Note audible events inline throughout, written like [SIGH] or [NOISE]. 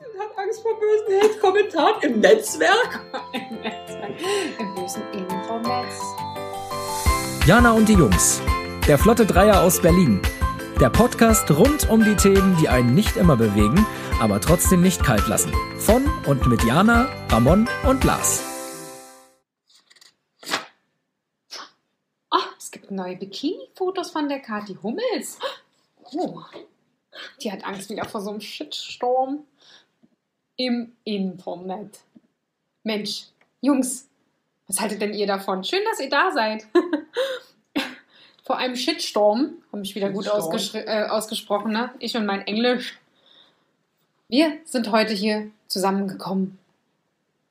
und hat Angst vor bösen Hate-Kommentaren im Netzwerk. [LAUGHS] Im Netzwerk. Im bösen Infonnetz. Jana und die Jungs. Der Flotte Dreier aus Berlin. Der Podcast rund um die Themen, die einen nicht immer bewegen, aber trotzdem nicht kalt lassen. Von und mit Jana, Ramon und Lars. Oh, es gibt neue Bikini-Fotos von der Kathi Hummels. Oh, die hat Angst wieder vor so einem Shitstorm im Internet. Mensch, Jungs, was haltet denn ihr davon? Schön, dass ihr da seid. [LAUGHS] vor einem Shitstorm, habe ich wieder gut äh, ausgesprochen, ne? Ich und mein Englisch. Wir sind heute hier zusammengekommen,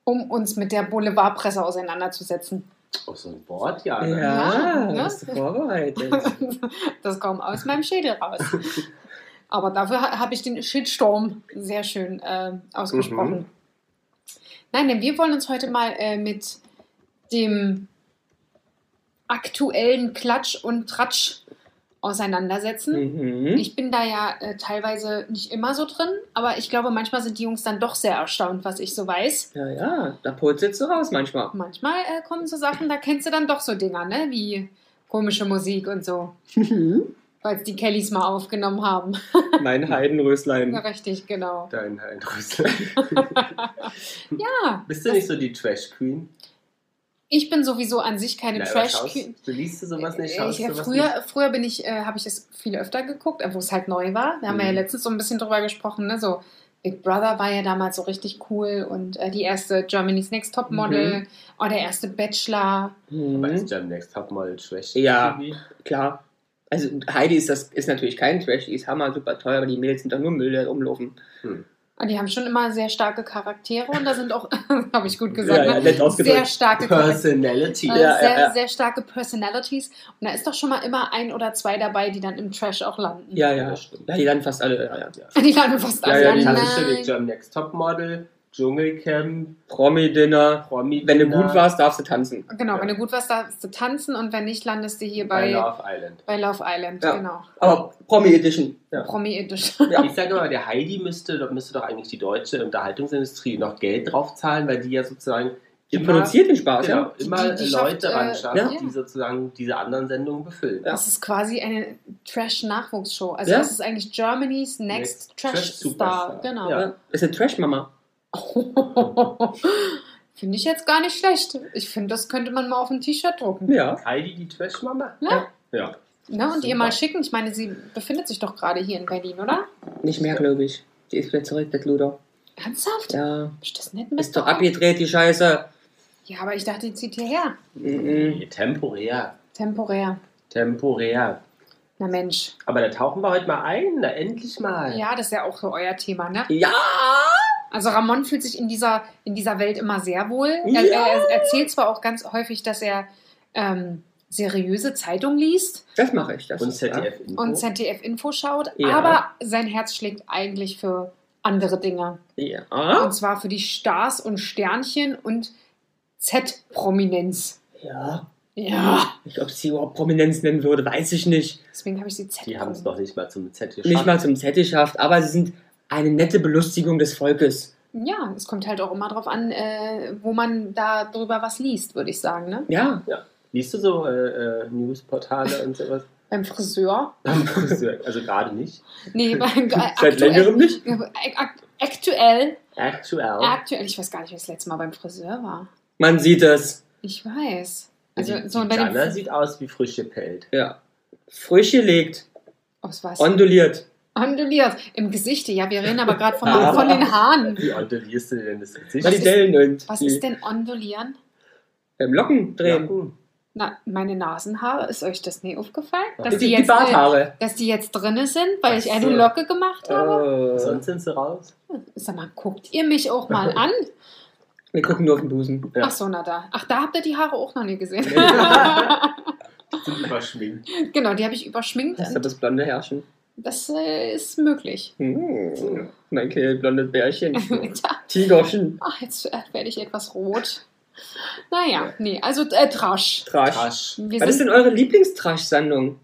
um uns mit der Boulevardpresse auseinanderzusetzen. Oh, so ein Wort, ja. Ja, ne? Ja, ne? hast du vorbereitet. [LAUGHS] Das kommt aus meinem Schädel raus. [LAUGHS] Aber dafür ha- habe ich den Shitstorm sehr schön äh, ausgesprochen. Mhm. Nein, denn wir wollen uns heute mal äh, mit dem aktuellen Klatsch und Tratsch auseinandersetzen. mhm. Ich bin da ja äh, teilweise nicht immer so drin, aber ich glaube, manchmal sind die Jungs dann doch sehr erstaunt, was ich so weiß. Ja, ja, da purzelst du raus manchmal. Manchmal äh, kommen so Sachen, da kennst du dann doch so Dinger, ne? Wie komische Musik und so. Weil es die Kellys mal aufgenommen haben. [LAUGHS] mein Heidenröslein. Ja, richtig, genau. Dein Heinrüssel. [LAUGHS] Ja, Bist du nicht so die Trash Queen? ich bin sowieso an sich keine Na, aber trash schaust- Du liest du sowas nicht? Äh, Schaust ich, du sowas früher, früher bin ich, äh, habe ich es viel öfter geguckt, wo es halt neu war. Da haben wir ja Mhm. letztens so ein bisschen drüber gesprochen, ne? So Big Brother war ja damals so richtig cool und äh, die erste Germany's Next Top Model, oh, der erste Bachelor. nicht? Aber Mhm. ist Jam Next Topmodel Trash? Ja. Klar. Also Heidi ist das ist natürlich kein Trash, die ist hammer super teuer, aber die Mädels sind doch nur Müll, der rumlaufen. Und die haben schon immer sehr starke Charaktere und da sind auch, [LAUGHS] habe ich gut gesagt, Ja, ja, ne? nett ausgedrückt. sehr starke. Personality. Äh, Ja, sehr, ja, ja. sehr starke Personalities. Und da ist doch schon mal immer ein oder zwei dabei, die dann im Trash auch landen. Ja, ja. Das stimmt. Ja, die landen fast alle. Ja, ja. [LAUGHS] Die landen fast Ja, alle. ja, die Klassische nein. Next Topmodel, Dschungelcamp, Promi-Dinner. Promi. Wenn du gut warst, darfst du tanzen. Genau, Ja. wenn du gut warst, darfst du tanzen und wenn nicht, landest du hier bei bei, Love Island. bei Love Island. Ja. Genau. Aber Promi-Edition. Ja. Promi Edition. Ja. Ich sage immer, der Heidi müsste, müsste doch eigentlich die deutsche Unterhaltungsindustrie noch Geld draufzahlen, weil die ja sozusagen Die immer, produziert den Spaß, genau, ja? immer Die- die Leute schafft, äh, ran schafft, ja. die sozusagen diese anderen Sendungen befüllen. Ja. Das ist quasi eine Trash-Nachwuchsshow. Also Ja. das ist eigentlich Germany's Next, Next Trash-Star. Trash-Superstar. Genau. Ja. Ja. Ist eine Trash-Mama. [LAUGHS] finde ich jetzt gar nicht schlecht. Ich finde, das könnte man mal auf ein T-Shirt drucken. Ja. Heidi die Trash-Mama? Ja. Ja. Ne? Und ihr Super. mal schicken. Ich meine, sie befindet sich doch gerade hier in Berlin, oder? Nicht mehr, glaube ich. Die ist wieder zurück, der Luder. Ernsthaft? Ja. Ist das nicht mit Ist doch abgedreht, die Scheiße. Ja, aber ich dachte, die zieht hierher. Mhm. Temporär. Temporär. Temporär. Na Mensch. Aber da tauchen wir heute mal ein, na endlich mal. Ja, das ist ja auch so euer Thema, ne? Ja! Also Ramon fühlt sich in dieser, in dieser Welt immer sehr wohl. Ja. Er, er erzählt zwar auch ganz häufig, dass er ähm, seriöse Zeitung liest Das mache ich. Das Und ist- ZDF Info. und ZDF-Info schaut, Ja. aber sein Herz schlägt eigentlich für andere Dinge. Ja. ja. Und zwar für die Stars und Sternchen und Z-Prominenz. Ja. Ja. Ich, ob sie überhaupt Prominenz nennen würde, weiß ich nicht. Deswegen habe ich sie Z. die haben es noch nicht mal zum Z geschafft. Nicht mal zum Z geschafft, aber sie sind eine nette Belustigung des Volkes. Ja, es kommt halt auch immer drauf an, äh, wo man da drüber was liest, würde ich sagen. Ne? Ja. Liest du so äh, äh, Newsportale und sowas? [LAUGHS] Beim Friseur. also gerade nicht. Nee, beim, äh, [LAUGHS] Seit längerem nicht? Ak- Aktuell, Actual. aktuell, ich weiß gar nicht, wer das letzte Mal beim Friseur war. Man sieht es. Ich weiß. Also die, so die bei sieht aus wie frisch gepellt. Ja. Frisch gelegt. aus was? Onduliert. Onduliert. Im Gesicht, ja, wir reden aber gerade von, [LAUGHS] Ah. von den Haaren. Wie ondulierst du denn das Gesicht? Was die ist- Was die ist denn ondulieren? ähm, Locken drehen. Locken. Na, meine Nasenhaare, ist euch das nie aufgefallen? Ja. Dass Die, die, die jetzt, äh, Barthaare. dass die jetzt drinne sind, weil Ach ich eine so. Locke gemacht habe? Äh, Sonst sind sie raus. Sag mal, guckt ihr mich auch mal an? [LAUGHS] wir gucken nur auf den Busen. Ja. Ach so, na da. Ach, da habt ihr die Haare auch noch nie gesehen. [LAUGHS] Die sind überschminkt. genau, die habe ich überschminkt. Das ist das blonde Herrchen. Das äh, ist möglich. Hm. Mein kleines blondes Bärchen. [LAUGHS] Tigerchen. ach, jetzt äh, werde ich etwas rot. Naja, nee, also äh, Trash. Trash. Trash. Was ist sind, denn eure Lieblingstrash-Sendung?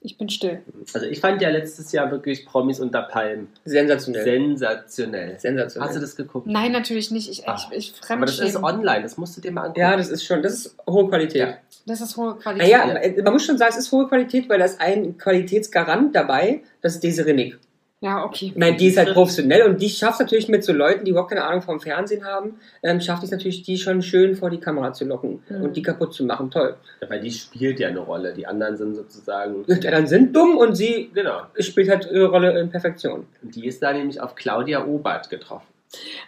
Ich bin still. Also ich fand ja letztes Jahr wirklich Promis unter Palmen Sensationell. sensationell. Sensationell. Hast du das geguckt? Nein, natürlich nicht. Ich, Ah. ich, ich Aber das ist online, das musst du dir mal angucken. ja, das ist schon, das ist hohe Qualität. Ja. Das ist hohe Qualität. Naja, äh, man muss schon sagen, es ist hohe Qualität, weil da ist ein Qualitätsgarant dabei, das ist diese Renick. Ja, okay. Ich meine, die ist halt professionell und die schafft natürlich mit so Leuten, die überhaupt keine Ahnung vom Fernsehen haben, ähm, schafft es natürlich, die schon schön vor die Kamera zu locken Mhm. und die kaputt zu machen. Toll. Ja, weil die spielt ja eine Rolle. Die anderen sind sozusagen. Die anderen sind dumm und sie Genau. spielt halt ihre Rolle in Perfektion. Und die ist da nämlich auf Claudia Obert getroffen.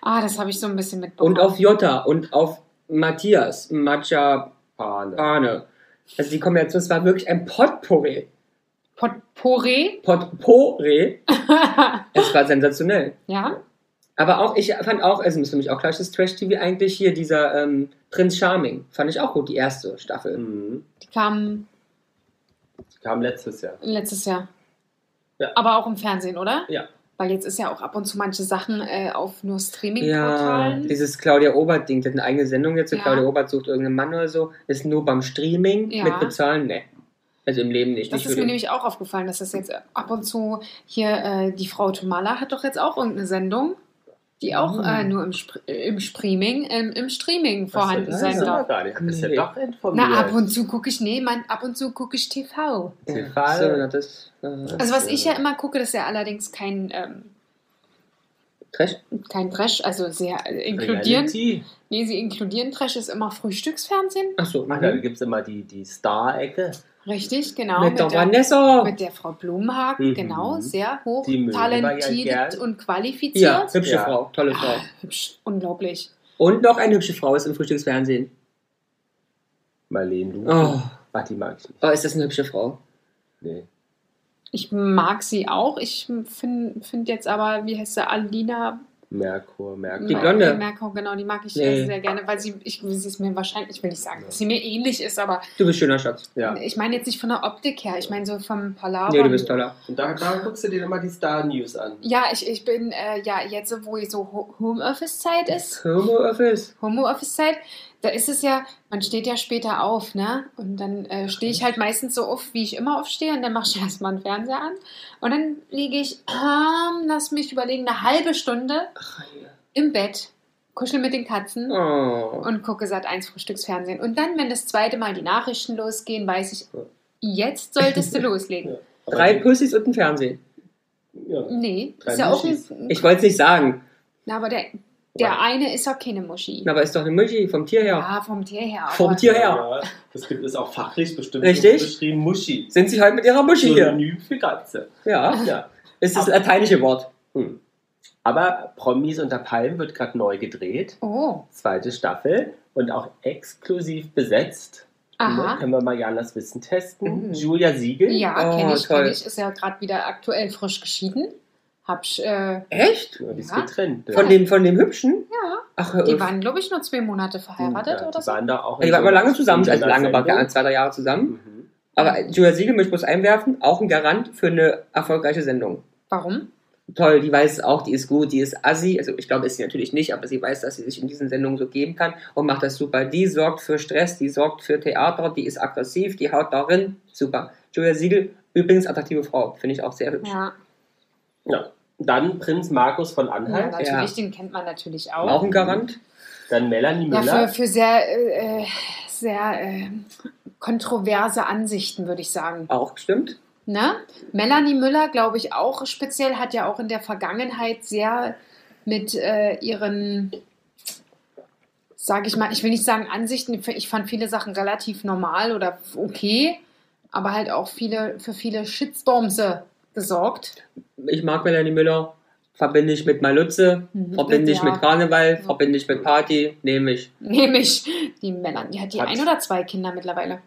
Ah, das habe ich so ein bisschen mitbekommen. Und auf Jota und auf Matthias, Macha Fahne. Pane. Also die Kombination, es war wirklich ein Potpourri. Potpourri. Potpourri. [LAUGHS] Es war sensationell. ja. Aber auch, ich fand auch, also ist für mich auch das Trash-TV eigentlich hier, dieser ähm, Prinz Charming, fand ich auch gut, die erste Staffel. Mhm. Die kam Kam letztes Jahr. letztes Jahr. Ja. Aber auch im Fernsehen, oder? Ja. Weil jetzt ist ja auch ab und zu manche Sachen äh, auf nur Ja, Streaming-Portalen. dieses Claudia Obert-Ding, die hat eine eigene Sendung jetzt, Ja. Claudia Obert sucht irgendeinen Mann oder so, ist nur beim Streaming Ja. mit Bezahlen, ne. Also im Leben nicht. Das Ich ist mir würde- nämlich auch aufgefallen, dass das jetzt ab und zu hier, äh, die Frau Tomala hat doch jetzt auch irgendeine Sendung, die auch Mhm. äh, nur im, Spr im Streaming, ähm, im Streaming vorhanden das sein ist darf. gar nicht. Bist ja Nee. doch informiert. Na, ab und zu gucke ich, nee, man, ab und zu gucke ich TV. TV. So, na, das, äh, Also was ich ja immer gucke, das ist ja allerdings kein, ähm, Trash? kein Trash, also sehr äh, inkludieren. Reality. Nee, sie inkludieren Trash ist immer Frühstücksfernsehen. Achso, Ach, da gibt es immer die, die Star-Ecke. Richtig, genau. mit der der, Vanessa. mit der Frau Blumenhagen, Mhm. genau, sehr hoch ja talentiert gern. und Ja, qualifiziert. hübsche Ja. Frau, tolle Frau. Hübsch, unglaublich. Und noch eine hübsche Frau ist im Frühstücksfernsehen. Marlene Luke. Oh, Ach, die mag ich nicht. oh, ist das eine hübsche Frau? Nee. Ich mag sie auch. Ich finde find jetzt aber, wie heißt sie, Alina Merkur, Merkur. Die Blonde. Merkel, genau, die mag ich Nee. sehr gerne, weil sie, ich, sie ist mir wahrscheinlich, ich will nicht sagen, dass sie mir ähnlich ist, aber Du bist schöner Schatz. Ja. ich meine jetzt nicht von der Optik her, ich meine so vom Palaver. Nee, du bist toller. Und da, da guckst du dir immer die Star-News an. Ja, ich, ich bin äh, ja jetzt, so, wo so Ho- Homeoffice-Zeit ist, Homeoffice. Homeoffice-Zeit, da ist es ja, man steht ja später auf, ne? Und dann äh, stehe ich halt meistens so auf, wie ich immer aufstehe, und dann mache ich erstmal einen Fernseher an. Und dann liege ich, ähm, lass mich überlegen, eine halbe Stunde im Bett, kuschel mit den Katzen Oh. und gucke seit eins Frühstücksfernsehen. Und dann, wenn das zweite Mal die Nachrichten losgehen, weiß ich, jetzt solltest du loslegen. [LAUGHS] Drei Pussys und ein Fernsehen. Ja. Nee, Drei ist ja auch ein, Ich wollte es nicht sagen, Na, aber der, der eine ist auch keine Muschi. aber ist doch eine Muschi vom Tier her. Ja, vom Tier her. Vom Tier her. Ja, das gibt es auch fachlich bestimmt Richtig. beschrieben. Muschi. Sind sie heute mit ihrer Muschi hier? Synonym für Katze. Ja, Ja. ist das lateinische Wort. Hm. Aber Promis unter Palmen wird gerade neu gedreht. Oh, Zweite Staffel und auch exklusiv besetzt. Ne? aha. Können wir mal Janas Wissen testen. Mhm. Julia Siegel. Ja, Oh, kenne ich, kenn ich. Ist ja gerade wieder aktuell frisch geschieden. Hab ich, äh, Echt? Ja, die ist Ja. getrennt. Von dem, von dem Hübschen? ja, Ach, hör die auf. waren, glaube ich, nur zwei Monate verheiratet oder die so. waren da auch die waren so aber lange zusammen, in also so einer lange, war Sendung. zwei, drei Jahre zusammen. Mhm. Aber Julia Siegel möchte ich bloß einwerfen, auch ein Garant für eine erfolgreiche Sendung. Warum? Toll, die weiß es auch, die ist gut, die ist assi. Also ich glaube, ist sie natürlich nicht, aber sie weiß, dass sie sich in diesen Sendungen so geben kann und macht das super. Die sorgt für Stress, die sorgt für Theater, die ist aggressiv, die haut darin. Super. Julia Siegel, übrigens attraktive Frau, finde ich auch sehr hübsch. Ja, Ja. Dann Prinz Markus von ja Anhalt. natürlich, den kennt man natürlich auch. Auch ein Garant. Dann Melanie Ja, Müller. für, für sehr, äh, sehr äh, kontroverse Ansichten, würde ich sagen. Auch stimmt. Ne? Melanie Müller, glaube ich, auch speziell, hat ja auch in der Vergangenheit sehr mit äh, ihren, sage ich mal, ich will nicht sagen Ansichten, ich fand viele Sachen relativ normal oder okay, aber halt auch viele für viele Shitstorms gesorgt. Ich mag Melanie Müller, verbinde ich mit Malutze, Mhm. verbinde ich Ja. mit Karneval, Ja. verbinde ich mit Party, nehme ich. Nämlich die Melanie, die hat die Hat- ein oder zwei Kinder mittlerweile.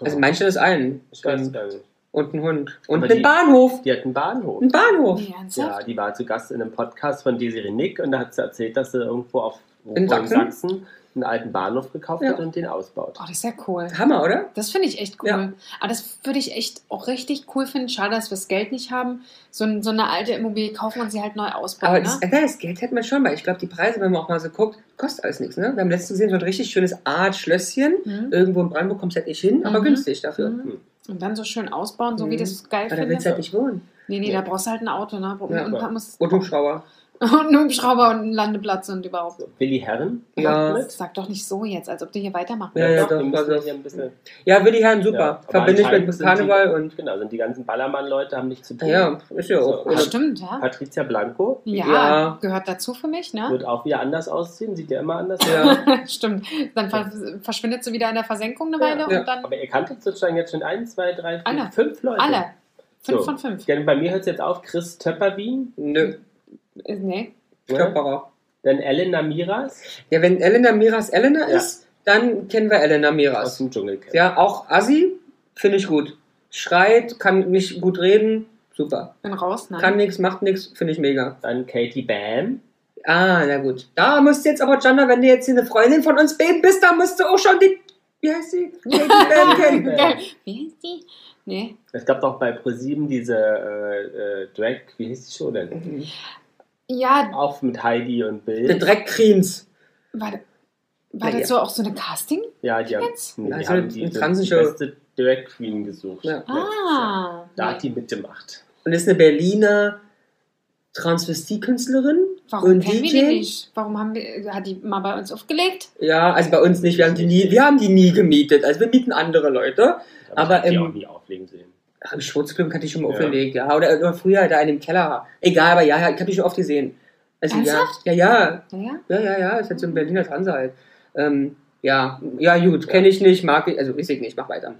Also manche ist ein. ich weiß gar nicht. Und ein Hund. Und Aber einen die- Bahnhof. Die hat einen Bahnhof. Ein Bahnhof. Nee, Ja, die war zu Gast in einem Podcast von Desiree Nick und da hat sie erzählt, dass sie irgendwo auf In irgendwo Sachsen? Einen alten Bahnhof gekauft Ja. hat und den ausbaut. Oh, das ist ja cool. Hammer, oder? Das finde ich echt cool. Ja. Aber das würde ich echt auch richtig cool finden. Schade, dass wir das Geld nicht haben. So, so eine alte Immobilie kaufen und sie halt neu ausbauen. Aber ne? das, ja, das Geld hätten wir schon, weil ich glaube, die Preise, wenn man auch mal so guckt, kostet alles nichts. Ne? Wir haben letztens gesehen, so ein richtig schönes Art Schlösschen. Mhm. Irgendwo in Brandenburg kommst du halt nicht hin, aber Mhm. günstig dafür. Mhm. Und dann so schön ausbauen, so wie Mhm. du es geil Aber da willst du halt nicht wohnen. Nee, nee, Ja. da brauchst du halt ein Auto, ne? Und, Ja. und, Und Hubschrauber. Und einen Hubschrauber und einen Landeplatz und überhaupt. So, Willi Herren? Ja. Sag doch nicht so jetzt, als ob du hier weitermachen Ja, ja, doch, doch, also- hier ein bisschen. Ja, Willi Herrn, super. Ja, Verbinde ich mit Karneval und. Genau, sind die ganzen Ballermann-Leute haben nichts zu tun. Ja, ist ja auch. So. Stimmt, ja. Patricia Blanco ja. Ja. gehört dazu für mich, ne? wird auch wieder anders aussehen, sieht ja immer anders aus. ja. [LAUGHS] stimmt. Dann ver verschwindet sie wieder in der Versenkung eine Weile ja. und dann Aber ihr kanntet sozusagen jetzt schon ein, zwei, drei, vier, Alle. fünf Leute. alle. Fünf So. von fünf. Ja, bei mir hört es jetzt auf, Chris Töpperwien, Nö, Nee. ne? Körperer. dann Elena Miras Ja, wenn Elena Miras Elena Ja. ist, dann kennen wir Elena aus Miras. dem Dschungelcamp. Ja, auch Assi, finde ich gut. Schreit, kann nicht gut reden, super. Bin raus, nein. Kann nichts, macht nichts, finde ich mega. Dann Katie Bam. Ah, na gut. Da musst du jetzt aber, Jana, wenn du jetzt hier eine Freundin von uns beiden bist, da musst du auch schon die, wie heißt sie? Katie [LAUGHS] Bam kennen. [LAUGHS] Wie heißt die? Nee. Es gab doch bei ProSieben diese äh, äh, Drag, wie hieß die Show denn? Ja, Auch mit Heidi und Bill. The Drag Queens. war, war Ja, das so auch so eine Casting? Ja, die haben, nee, die, Also haben die, die, beste Drag Queen gesucht. Ja. Ah. Da hat die mitgemacht. Und ist eine Berliner Transvestiet-Künstlerin. Warum und kennen wir DJ? die nicht? Warum haben wir, hat die mal bei uns aufgelegt? Ja, also bei uns nicht. Wir haben die nie, wir haben die nie gemietet. Also wir mieten andere Leute. Aber, Aber, ich die auch nie auflegen sehen. Ach, im Schwurzclub hatte ich schon mal Ja. aufgelegt, ja. Oder, oder früher da in dem Keller. Egal, aber ja, ja ich habe die schon oft gesehen. Also, Ernsthaft? Ja, ja, ja, Naja. ja, ja, ja, ist halt so ein Berliner Transe halt. Ähm, ja, ja, gut, kenne ich nicht, mag ich, also weiß ich nicht, mach weiter.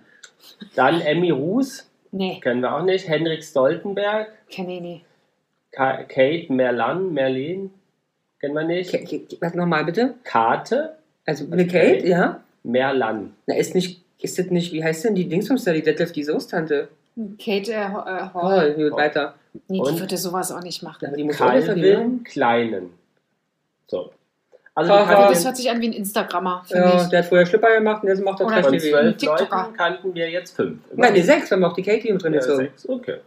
Dann Emmy Ruß, Nee, kennen wir auch nicht. Henrik Stoltenberg. kenne ich nicht. Ka Kate Merlan, Merlin, kennen wir nicht. Ke- Ke- Was nochmal bitte? Kate Also eine Kate, ja? Merlan. Na, ist nicht, ist das nicht, wie heißt denn die Dingsbums da, die Detlef, die Soßtante? Kate äh, äh, Hall. Oh, gut, weiter. Nee, die Und? würde sowas auch nicht Ja, machen. die muss. Calvin Kleinen. So. Also wir kannten Das hört sich an wie ein Instagrammer für Ja, mich. der hat vorher Schlipper gemacht und jetzt macht er Trash von TV. zwölf TikToker. Leuten kannten wir jetzt fünf. Nein, die sechs, wir haben auch die Katie mit drin Ja, gezogen. sechs. Okay.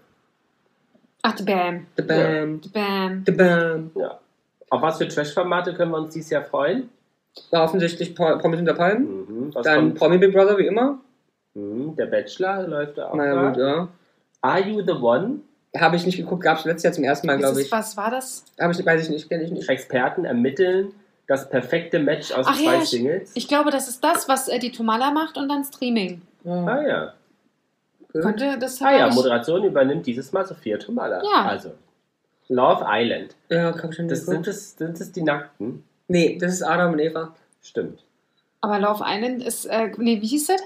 Ach, the Bam. The Bam, The Bam. The Bam. Ja. Auf was für Trash-Formate können wir uns dieses Jahr freuen? War offensichtlich Pro- Promis unter Palmen. Mhm. Dann kommt? Promi Big Brother wie immer. Mhm. Der Bachelor läuft da auch. Naja, da. gut, ja. Are You the One? Habe ich nicht geguckt, gab es letztes Jahr zum ersten Mal, Was, glaube ich. was war das? Habe ich, weiß ich nicht, kenne ich nicht. Experten ermitteln das perfekte Match aus Ach zwei ja, Singles. Ich glaube, das ist das, was äh, die Tomala macht und dann Streaming. Ah, ah ja. gut. Könnte das Ah ja, ich- Moderation übernimmt dieses Mal Sophia Tomala. Ja. Also. Love Island. Ja, komm schon. Das sind, es, sind es die Nackten? nee, das ist Adam und Eva. Stimmt. Aber Love Island ist, äh, nee, wie hieß das?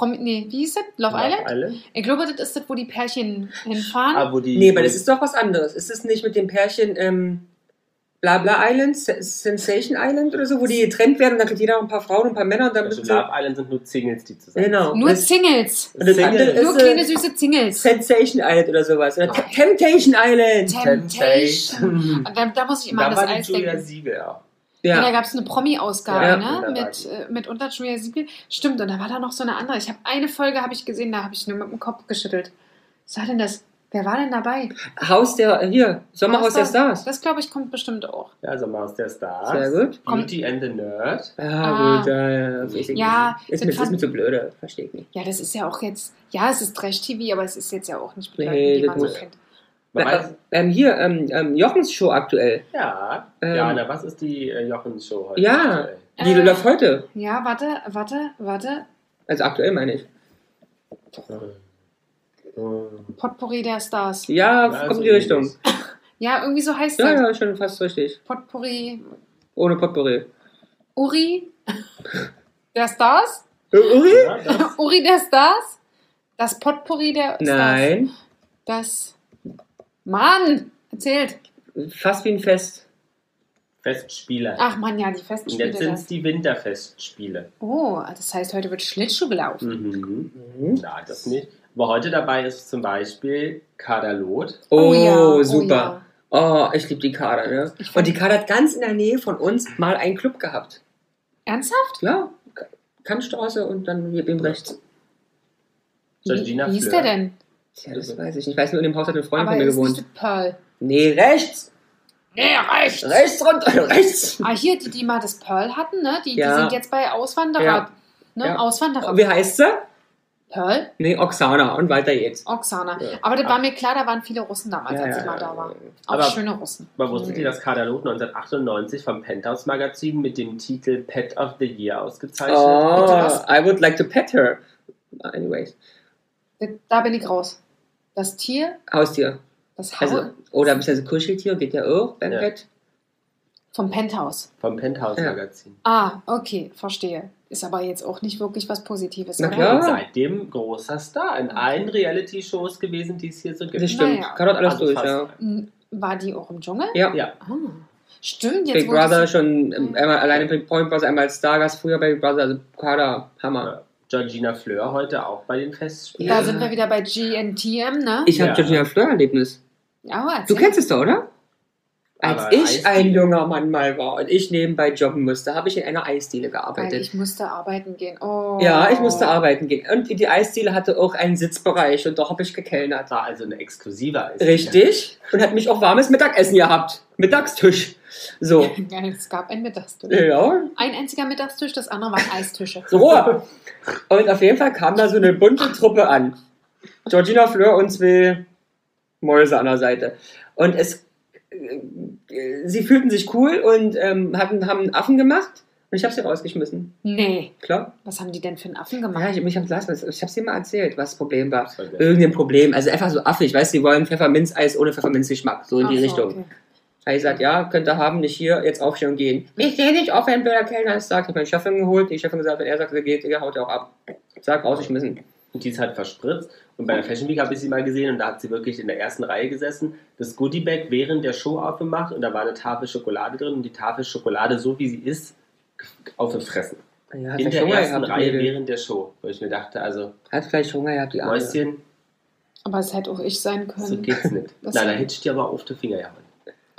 Prom nee, wie hieß das? Love, Island? Ich glaube, das ist das, wo die Pärchen hinfahren. Ah, wo die, Nee, aber das ist doch was anderes. Ist es nicht mit dem Pärchen ähm, Blabla Island, Se- Sensation Island oder so, wo die getrennt werden und dann kriegt jeder noch ein paar Frauen und ein paar Männer und dann also müssen. Love Island sind nur Singles, die zusammen Genau. Nur das, Singles. und das Single. andere Nur ist kleine äh, süße Singles. Sensation Island oder sowas. Oder Oh. Te- Temptation Island. Temptation. Und da, da muss ich immer an Da das war die Eis Julia denken. Siegel auch. Ja, da Ja. gab es eine Promi-Ausgabe, Ja, da ne? Mit, äh, mit unter Julia Siegel. Stimmt, und da war da noch so eine andere. Ich habe eine Folge habe ich gesehen, da habe ich nur mit dem Kopf geschüttelt. Was war denn das? Wer war denn dabei? Haus der, hier, Sommerhaus der Stars. Das glaube ich kommt bestimmt auch. Ja, Maus der Stars. Sehr gut. Beauty and the Nerd. Ja, Ah. gut, ja, ja. weiß ich Ja. Ist das mir, ist mir so blöde, verstehe ich nicht. Ja, das ist ja auch jetzt, ja, es ist Trash-TV, aber es ist jetzt ja auch nicht mit Nee, das man so kennt. Man Na, weiß, ähm, hier, ähm, ähm, Jochens Show aktuell. ja. Ähm, ja, na, was ist die äh, Jochens-Show heute? Ja. aktuell? Die Äh. läuft heute. Ja, warte, warte, warte. Also aktuell meine ich. Hm. Potpourri der Stars. Ja, Ja, kommt in die Richtung. ähnlich. [LAUGHS] Ja, irgendwie so heißt Ja, das. ja, schon fast richtig. Potpourri Ohne Potpourri. Uri [LAUGHS] der Stars? Äh, Uri? Ja, das, [LAUGHS] Uri der Stars? Das Potpourri der Stars? Nein. Das. Mann! Erzählt. Fast wie ein Fest. Festspiele. Ach Mann, ja, die Und Festspiele. jetzt sind es die Winterfestspiele. Oh, das heißt, heute wird Schlittschuh gelaufen. Mhm. Mhm. Ja, das nicht. Aber heute dabei ist zum Beispiel Kaderlot. Oh, ja, super. Oh, ich liebe die Kader, ne? Und die Kader hat ganz in der Nähe von uns mal einen Club gehabt. Ja. Ernsthaft? Ja, K- Kantstraße und dann hier bin rechts. Georgina Wie hieß der denn? Tja, das weiß ich nicht. Ich weiß nur, in dem Haus hat eine Freundin Aber von mir nicht gewohnt. das Pearl. Nee, rechts! Nee, rechts. Rechts runter, [LAUGHS] rechts! Ah, hier, die, die mal das Pearl hatten, ne? Die, Ja. die sind jetzt bei Auswanderer. Ja. Ne? Ja. Auswanderer. Wie heißt sie? Pearl? Nee, Oksana und weiter geht's. Oksana. Ja. Aber das war mir klar, da waren viele Russen damals, Ja, als ja, ich mal ja, da war. Auch Aber- schöne Russen. Man wusstet ihr, dass Katalog 1998 vom Penthouse Magazin mit dem Titel Pet of the Year ausgezeichnet Bitte Oh? I would like to pet her. Anyways, Da bin ich raus. Das Tier, Haustier. das Haus Also, oder beziehungsweise Kuscheltier geht ja auch beim Ja. Vom Penthouse. vom Penthouse Ja. Magazin. Ah, okay, verstehe. Ist aber jetzt auch nicht wirklich was Positives, Na klar. Und seitdem großer Star in allen Reality-Shows gewesen, die es hier so gibt. Das stimmt. Naja. Kann dort alles Also durch, ja. War die auch im Dschungel? Ja. Ja, Ah, stimmt, jetzt Big Brother schon ähm, einmal alleine Big Point war sie einmal als Stargast, früher bei Big Brother, also Kader, Hammer. Georgina Fleur heute auch bei den Festspielen. Da sind wir wieder bei GNTM, ne? Ich habe Ja. Georgina Fleur-Erlebnis. Ja, Du kennst es doch, oder? Als Aber ich Eisdiele. ein junger Mann mal war und ich nebenbei jobben musste, habe ich in einer Eisdiele Weil gearbeitet. ich musste arbeiten gehen. Oh. Ja, ich musste arbeiten gehen. Und die Eisdiele hatte auch einen Sitzbereich und da habe ich gekellnert. War also eine exklusive Eisdiele. Richtig. Und hat mich auch warmes Mittagessen gehabt. Mittagstisch. So. Ja, [LAUGHS] es gab einen Mittagstisch. Ja, Ein einziger Mittagstisch, das andere waren Eistische. so. Und auf jeden Fall kam da so eine bunte Truppe an. Georgina Fleur und zwei Mäuse an der Seite. Und es, äh, sie fühlten sich cool und ähm, hatten, haben einen Affen gemacht. Und ich habe sie rausgeschmissen. Nee. Klar. Was haben die denn für einen Affen Ja, gemacht? ich, ich habe ich hab's dir mal erzählt, was das Problem war. Irgendein Problem. Also einfach so affig. Weißt du, sie wollen Pfefferminzeis ohne Pfefferminzgeschmack. So in die Ach so, Richtung. okay. Habe ich gesagt, ja, könnt ihr haben, nicht hier, jetzt aufstehen und gehen. Ich gehe nicht auf, wenn der Kellner es sagt. Ich habe meine Chefin geholt, die Chefin gesagt, wenn er sagt, er geht, ihr haut er auch ab. Sag, rausgeschmissen. Und die ist halt verspritzt. Und bei der Fashion Week habe ich sie mal gesehen und da hat sie wirklich in der ersten Reihe gesessen, das Goodiebag während der Show aufgemacht und da war eine Tafel Schokolade drin und die Tafel Schokolade, so wie sie ist, aufgefressen. Ja, hat In vielleicht der Hunger ersten Reihe Mädel. während der Show. Wo ich mir dachte, also, Hat vielleicht Hunger gehabt, die Arme. Mäuschen, Aber es hätte auch ich sein können. so geht's nicht. Nein, da du dir aber auf die Finger gehauen.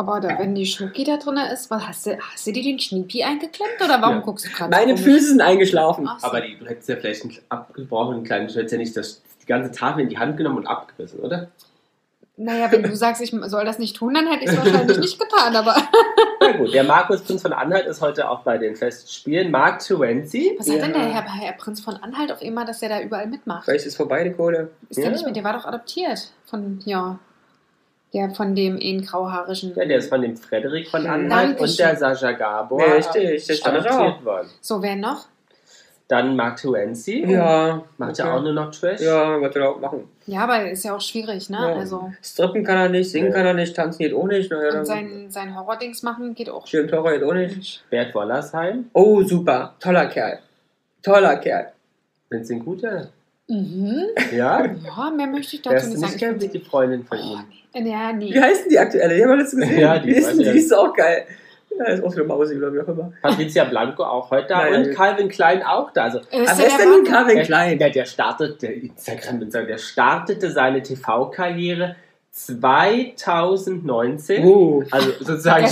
Aber da, wenn die Schnucki da drin ist, was, hast, du, hast du dir den Schniepi eingeklemmt oder warum Ja. guckst du gerade Meine so Füße sind eingeschlafen. So. Aber die, du hättest ja vielleicht einen abgebrochenen kleinen, du hättest ja nicht das, die ganze Tafel in die Hand genommen und abgerissen, oder? Naja, wenn du sagst, ich soll das nicht tun, dann hätte ich es wahrscheinlich nicht getan. Aber [LAUGHS] Na gut, der Markus Prinz von Anhalt ist heute auch bei den Festspielen. Mark Terenzi. was hat denn Ja. der Herr, Herr Prinz von Anhalt auf immer, dass er da überall mitmacht? Vielleicht ist vorbei, die Kohle. Ist der Ja. nicht mit? Der war doch adoptiert von, ja, der von dem einen grauhaarigen. Ja, der ist von dem Frederik von Anhalt und der Sascha Gabor Ja, richtig, der Sascha. adoptiert worden. So, wer noch? Dann Mark Terenzi. Ja. Macht okay. ja auch nur noch Trash. Ja, was will er auch machen. Ja, aber ist ja auch schwierig, ne? Ja. Also, Strippen kann er nicht, singen Ja. kann er nicht, tanzen geht auch nicht. Naja, und dann sein, sein Horror-Dings machen geht auch. Schön Torre geht auch nicht. Bert Wollersheim. Oh, super. Toller Kerl. Toller Kerl. Findest du ihn gut, ja? Mhm. Ja? Ja, mehr möchte ich dazu Wärst nicht sagen. nicht gern wie die Freundin von ihm? Oh, ja, nee. Wie heißt denn die aktuelle? Die haben wir letztens gesehen. Ja, die die, ich die ist auch geil. Ja, ist auch so eine Mausi oder wie auch immer. Patricia Blanco auch heute da Nein, und. Calvin Klein auch da. Also, Ist Aber ja wer ist der denn. Calvin der, Klein? der, der startet, der Instagram, der startete seine TV-Karriere 2019. Oh. Also sozusagen [LAUGHS]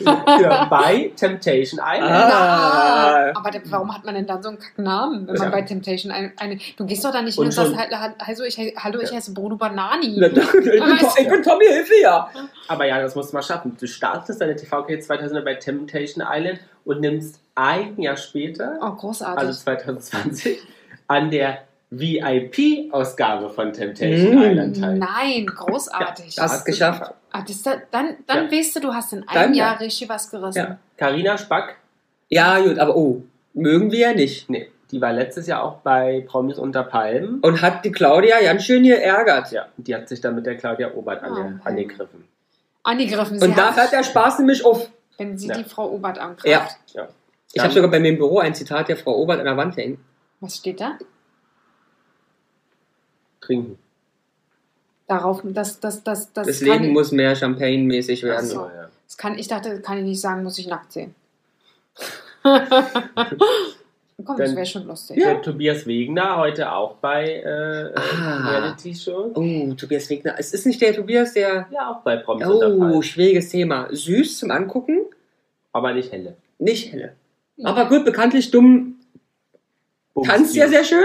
ja, bei Temptation Island. Ah. Aber der, warum hat man denn dann so einen Kacknamen, wenn man Ja. bei Temptation eine, eine. Du gehst doch da nicht hin Und und sagst, also ich, hallo, ich Ja. heiße Bruno Banani. Na doch, ich, bin, ich bin Tommy Hilfe, ja. Aber ja, das musst du mal schaffen. Du startest deine TV-Karriere 2000 bei Temptation Island und nimmst ein Jahr später, Oh, großartig. also 2020, an der VIP-Ausgabe von Temptation Mm. Island teil. Nein, großartig. Das ist geschafft. ah, das, da- dann dann Ja. weißt du, du hast in Dann einem ja. Jahr richtig was gerissen. Ja. Carina Spack, Ja, gut, aber oh, mögen wir ja nicht. nee, die war letztes Jahr auch bei Promis unter Palmen. Und hat die Claudia ganz schön geärgert. Ja, die hat sich dann mit der Claudia Obert Oh, ange angegriffen. Angegriffen. Sie Und da hat- hört der Spaß nämlich auf. Wenn sie Ja. die Frau Obert angreift. Ja. Ja. Ich habe sogar bei mir im Büro ein Zitat der Frau Obert an der Wand hängen. Was steht da? Trinken. Darauf, das, das, das, das, Das kann, Leben muss mehr Champagne-mäßig werden. so. ja. das kann, ich dachte, kann ich nicht sagen, muss ich nackt sehen. [LAUGHS] Komm, das Dann- wäre schon lustig. Ja. Der Tobias Wegener heute auch bei äh, Ah. Reality-Show. Oh, Tobias Wegner. Es ist nicht der Tobias, der. Ja, auch bei Promis Oh, schwieriges Thema. Süß zum Angucken, Aber nicht helle. nicht helle. Aber gut, bekanntlich dumm. Tanzt ja sehr schön.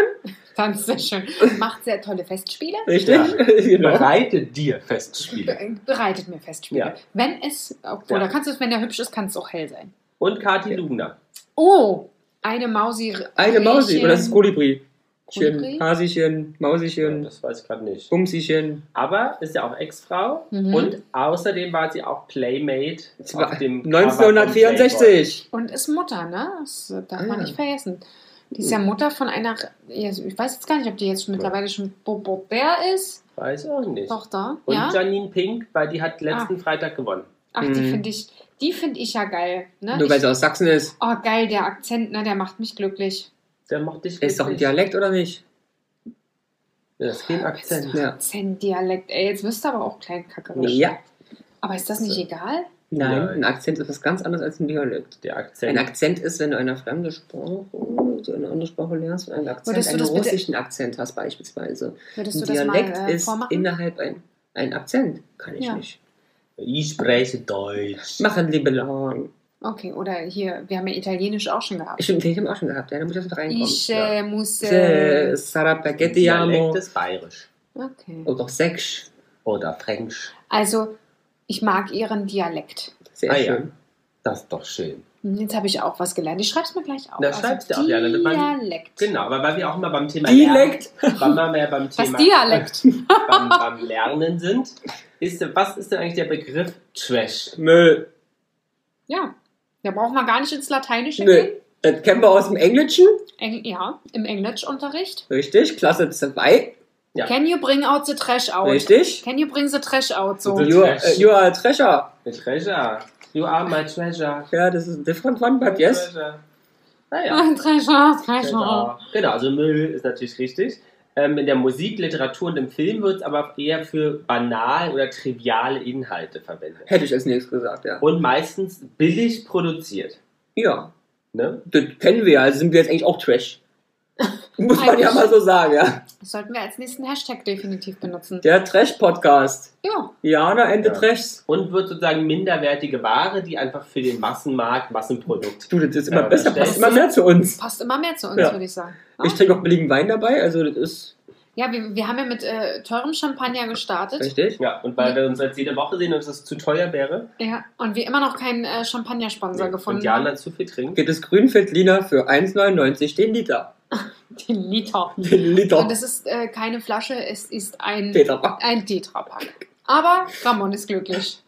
Tanzt sehr schön. [LAUGHS] Macht sehr tolle Festspiele. Richtig. Ja. [LAUGHS] genau. Bereite dir Festspiele. Be- Bereitet mir Festspiele. Ja. Wenn es, obwohl, Ja. da kannst du es, wenn der hübsch ist, kann es auch hell sein. Und Kati Lugner. Oh, eine Mausi. Eine Mausi oder das ist Kolibri. Kolibri? Hasischen, Mausichen, Das weiß ich gerade nicht. Bumsichen. Aber ist ja auch Ex-Frau Mhm. und außerdem war sie auch Playmate Das war auf dem Cover von 1964. Und ist Mutter, ne? Das darf Ah, man nicht vergessen. Die ist ja Mutter von einer, ich weiß jetzt gar nicht, ob die jetzt mittlerweile schon Bobert ist. Playboy. Weiß auch nicht. Tochter, Und ja? Janine Pink, weil die hat letzten Freitag gewonnen. Ach, die Mhm. finde ich, die finde ich ja geil. Ne? Nur weil sie aus Sachsen ist. oh, geil, der Akzent, ne? Der macht mich glücklich. Der mochte ich Ist doch ein. Dialekt, oder nicht? Ja, Das ist kein Akzent. Ja. Akzent-Dialekt, ey, jetzt wirst du aber auch kleinkackerisch. Ja. Aber ist das nicht egal? Nein, Nein. ein Akzent ist was ganz anderes als ein Dialekt. Der Ein Akzent. Akzent ist, wenn du eine fremde Sprache, so eine andere Sprache lernst und einen Akzent, Würdest du einen russischen Akzent hast beispielsweise. Würdest Ein du das Dialekt mal äh, ist innerhalb ein, ein Akzent. Kann ich Ja. nicht. Ich spreche Deutsch. Machen liebe Lang. Okay, oder hier, wir haben ja Italienisch auch schon gehabt. Habe ich auch schon gehabt, ja, da muss ich jetzt reinkommen. Ich ja. äh, muss. Äh, Sarah. Dialekt ist bayerisch. okay. Oder Sächsch. Oder fränkisch. Also, ich mag ihren Dialekt. Sehr Ah, ja. schön. Das ist doch schön. Hm, Jetzt habe ich auch was gelernt. Ich schreibe es mir gleich auf. Also Also Na, schreib's dir auf, Jana. Das war- Dialekt. Genau, aber weil wir auch immer beim Thema Dialekt. Lernen, weil wir mehr beim Das Thema Dialekt. [LAUGHS] beim, beim Lernen sind, ist, was ist denn eigentlich der Begriff Trash? Müll. Ja. Da brauchen wir gar nicht ins Lateinische Nö. gehen. Das kennen wir aus dem Englischen. Eng ja, im Englischunterricht. Richtig. Klasse 2. Ja. Can you bring out the trash out? Richtig. Can you bring the trash out? So. The- You are, Trash. äh, you are a treasure. The Treasure. You are my treasure. Ja, das ist ein different one, but yes. Treasure. Naja. Ah, [LAUGHS] Treasure, Treasure. Treasure. Genau, also Müll ist natürlich richtig. Ähm, in der Musik, Literatur und im Film wird es aber eher für banal oder triviale Inhalte verwendet. Hätte ich als nächstes gesagt, ja. Und meistens billig produziert. Ja, Ne? das kennen wir ja. Also sind wir jetzt eigentlich auch Trash. [LAUGHS] Muss man ja mal so sagen, ja. Das sollten wir als nächsten Hashtag definitiv benutzen. Der Trash-Podcast. Ja. Jana and the Ja. Trashs. Und wird sozusagen minderwertige Ware, die einfach für den Massenmarkt, Massenprodukt. Du, das ist immer Ja, besser, das passt immer mehr zu uns. Passt immer mehr zu uns, Ja. würde ich sagen. Ich trinke auch billigen Wein dabei, also das ist Ja, wir, wir haben ja mit äh, teurem Champagner gestartet. richtig. Ja, und weil wir uns jetzt jede Woche sehen und es zu teuer wäre Ja, und wir immer noch keinen äh, Champagner-Sponsor gefunden und Jana haben. zu viel trinkt, Geht es Grünfeldliner für 1,99 den Liter. [LAUGHS] Den Liter. Den Liter. Und es ist äh, keine Flasche, es ist ein, Tetrapack. ein Tetrapack. Aber Ramon ist glücklich.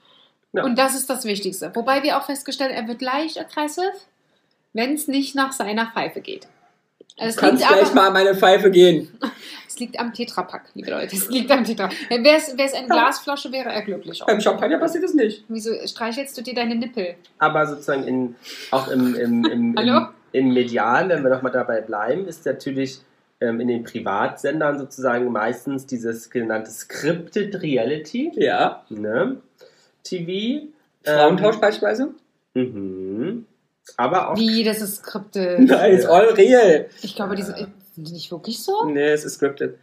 Ja. Und das ist das Wichtigste. Wobei wir auch festgestellt haben, er wird leicht aggressiv, wenn es nicht nach seiner Pfeife geht. Also es, Kannst liegt gleich aber, mal an meine Pfeife gehen. [LAUGHS] es liegt am Tetrapack, liebe Leute. Es liegt am Tetrapack. Wäre es eine Glasflasche, wäre er glücklich. Auch. Beim Champagner passiert das nicht. Wieso streichelst du dir deine Nippel? aber sozusagen in, auch im, im, im, im, im Medial, wenn wir nochmal dabei bleiben, ist natürlich ähm, in den Privatsendern sozusagen meistens dieses genannte Scripted Reality, Ja. ne? TV. Frauentausch beispielsweise? Mhm. Aber auch Wie, das ist Skripte. Nein, ist all real. Ich glaube, die sind, sind die nicht wirklich so? Nee, es ist scripted.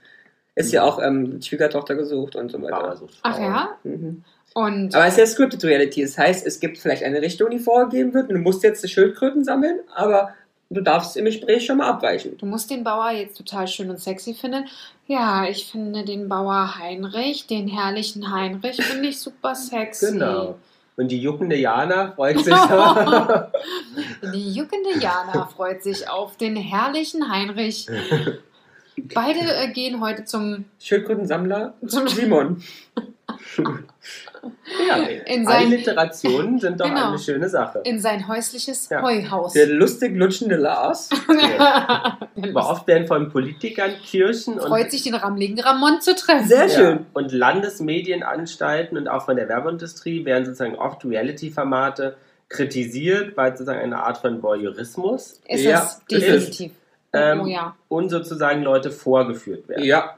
Ist ja auch ähm, Schwiegertochter gesucht und so weiter. Ach ja? Mhm. Und Aber es ist ja Scripted Reality. Das heißt, es gibt vielleicht eine Richtung, die vorgegeben wird. und Du musst jetzt die Schildkröten sammeln, aber du darfst im Gespräch schon mal abweichen. du musst den Bauer jetzt total schön und sexy finden. Ja, ich finde den Bauer Heinrich, den herrlichen Heinrich, finde ich super sexy. Genau. Und die juckende Jana freut sich. [LAUGHS] Die juckende Jana freut sich auf den herrlichen Heinrich. [LAUGHS] Beide äh, gehen heute zum, Schildkrötensammler zum Simon. [LAUGHS] ja, In sein- Alliterationen sind doch Genau. eine schöne Sache. in sein häusliches Ja. Heuhaus. Der lustig lutschende Lars. [LAUGHS] Aber oft werden von Politikern, Kirchen und, freut sich, den rammeligen Ramon zu treffen. Sehr ja, schön. und Landesmedienanstalten und auch von der Werbeindustrie werden sozusagen oft Reality-Formate kritisiert, weil sozusagen eine Art von Voyeurismus Ist Ja, es ist es. definitiv. Ähm, oh ja. und sozusagen Leute vorgeführt werden. Ja.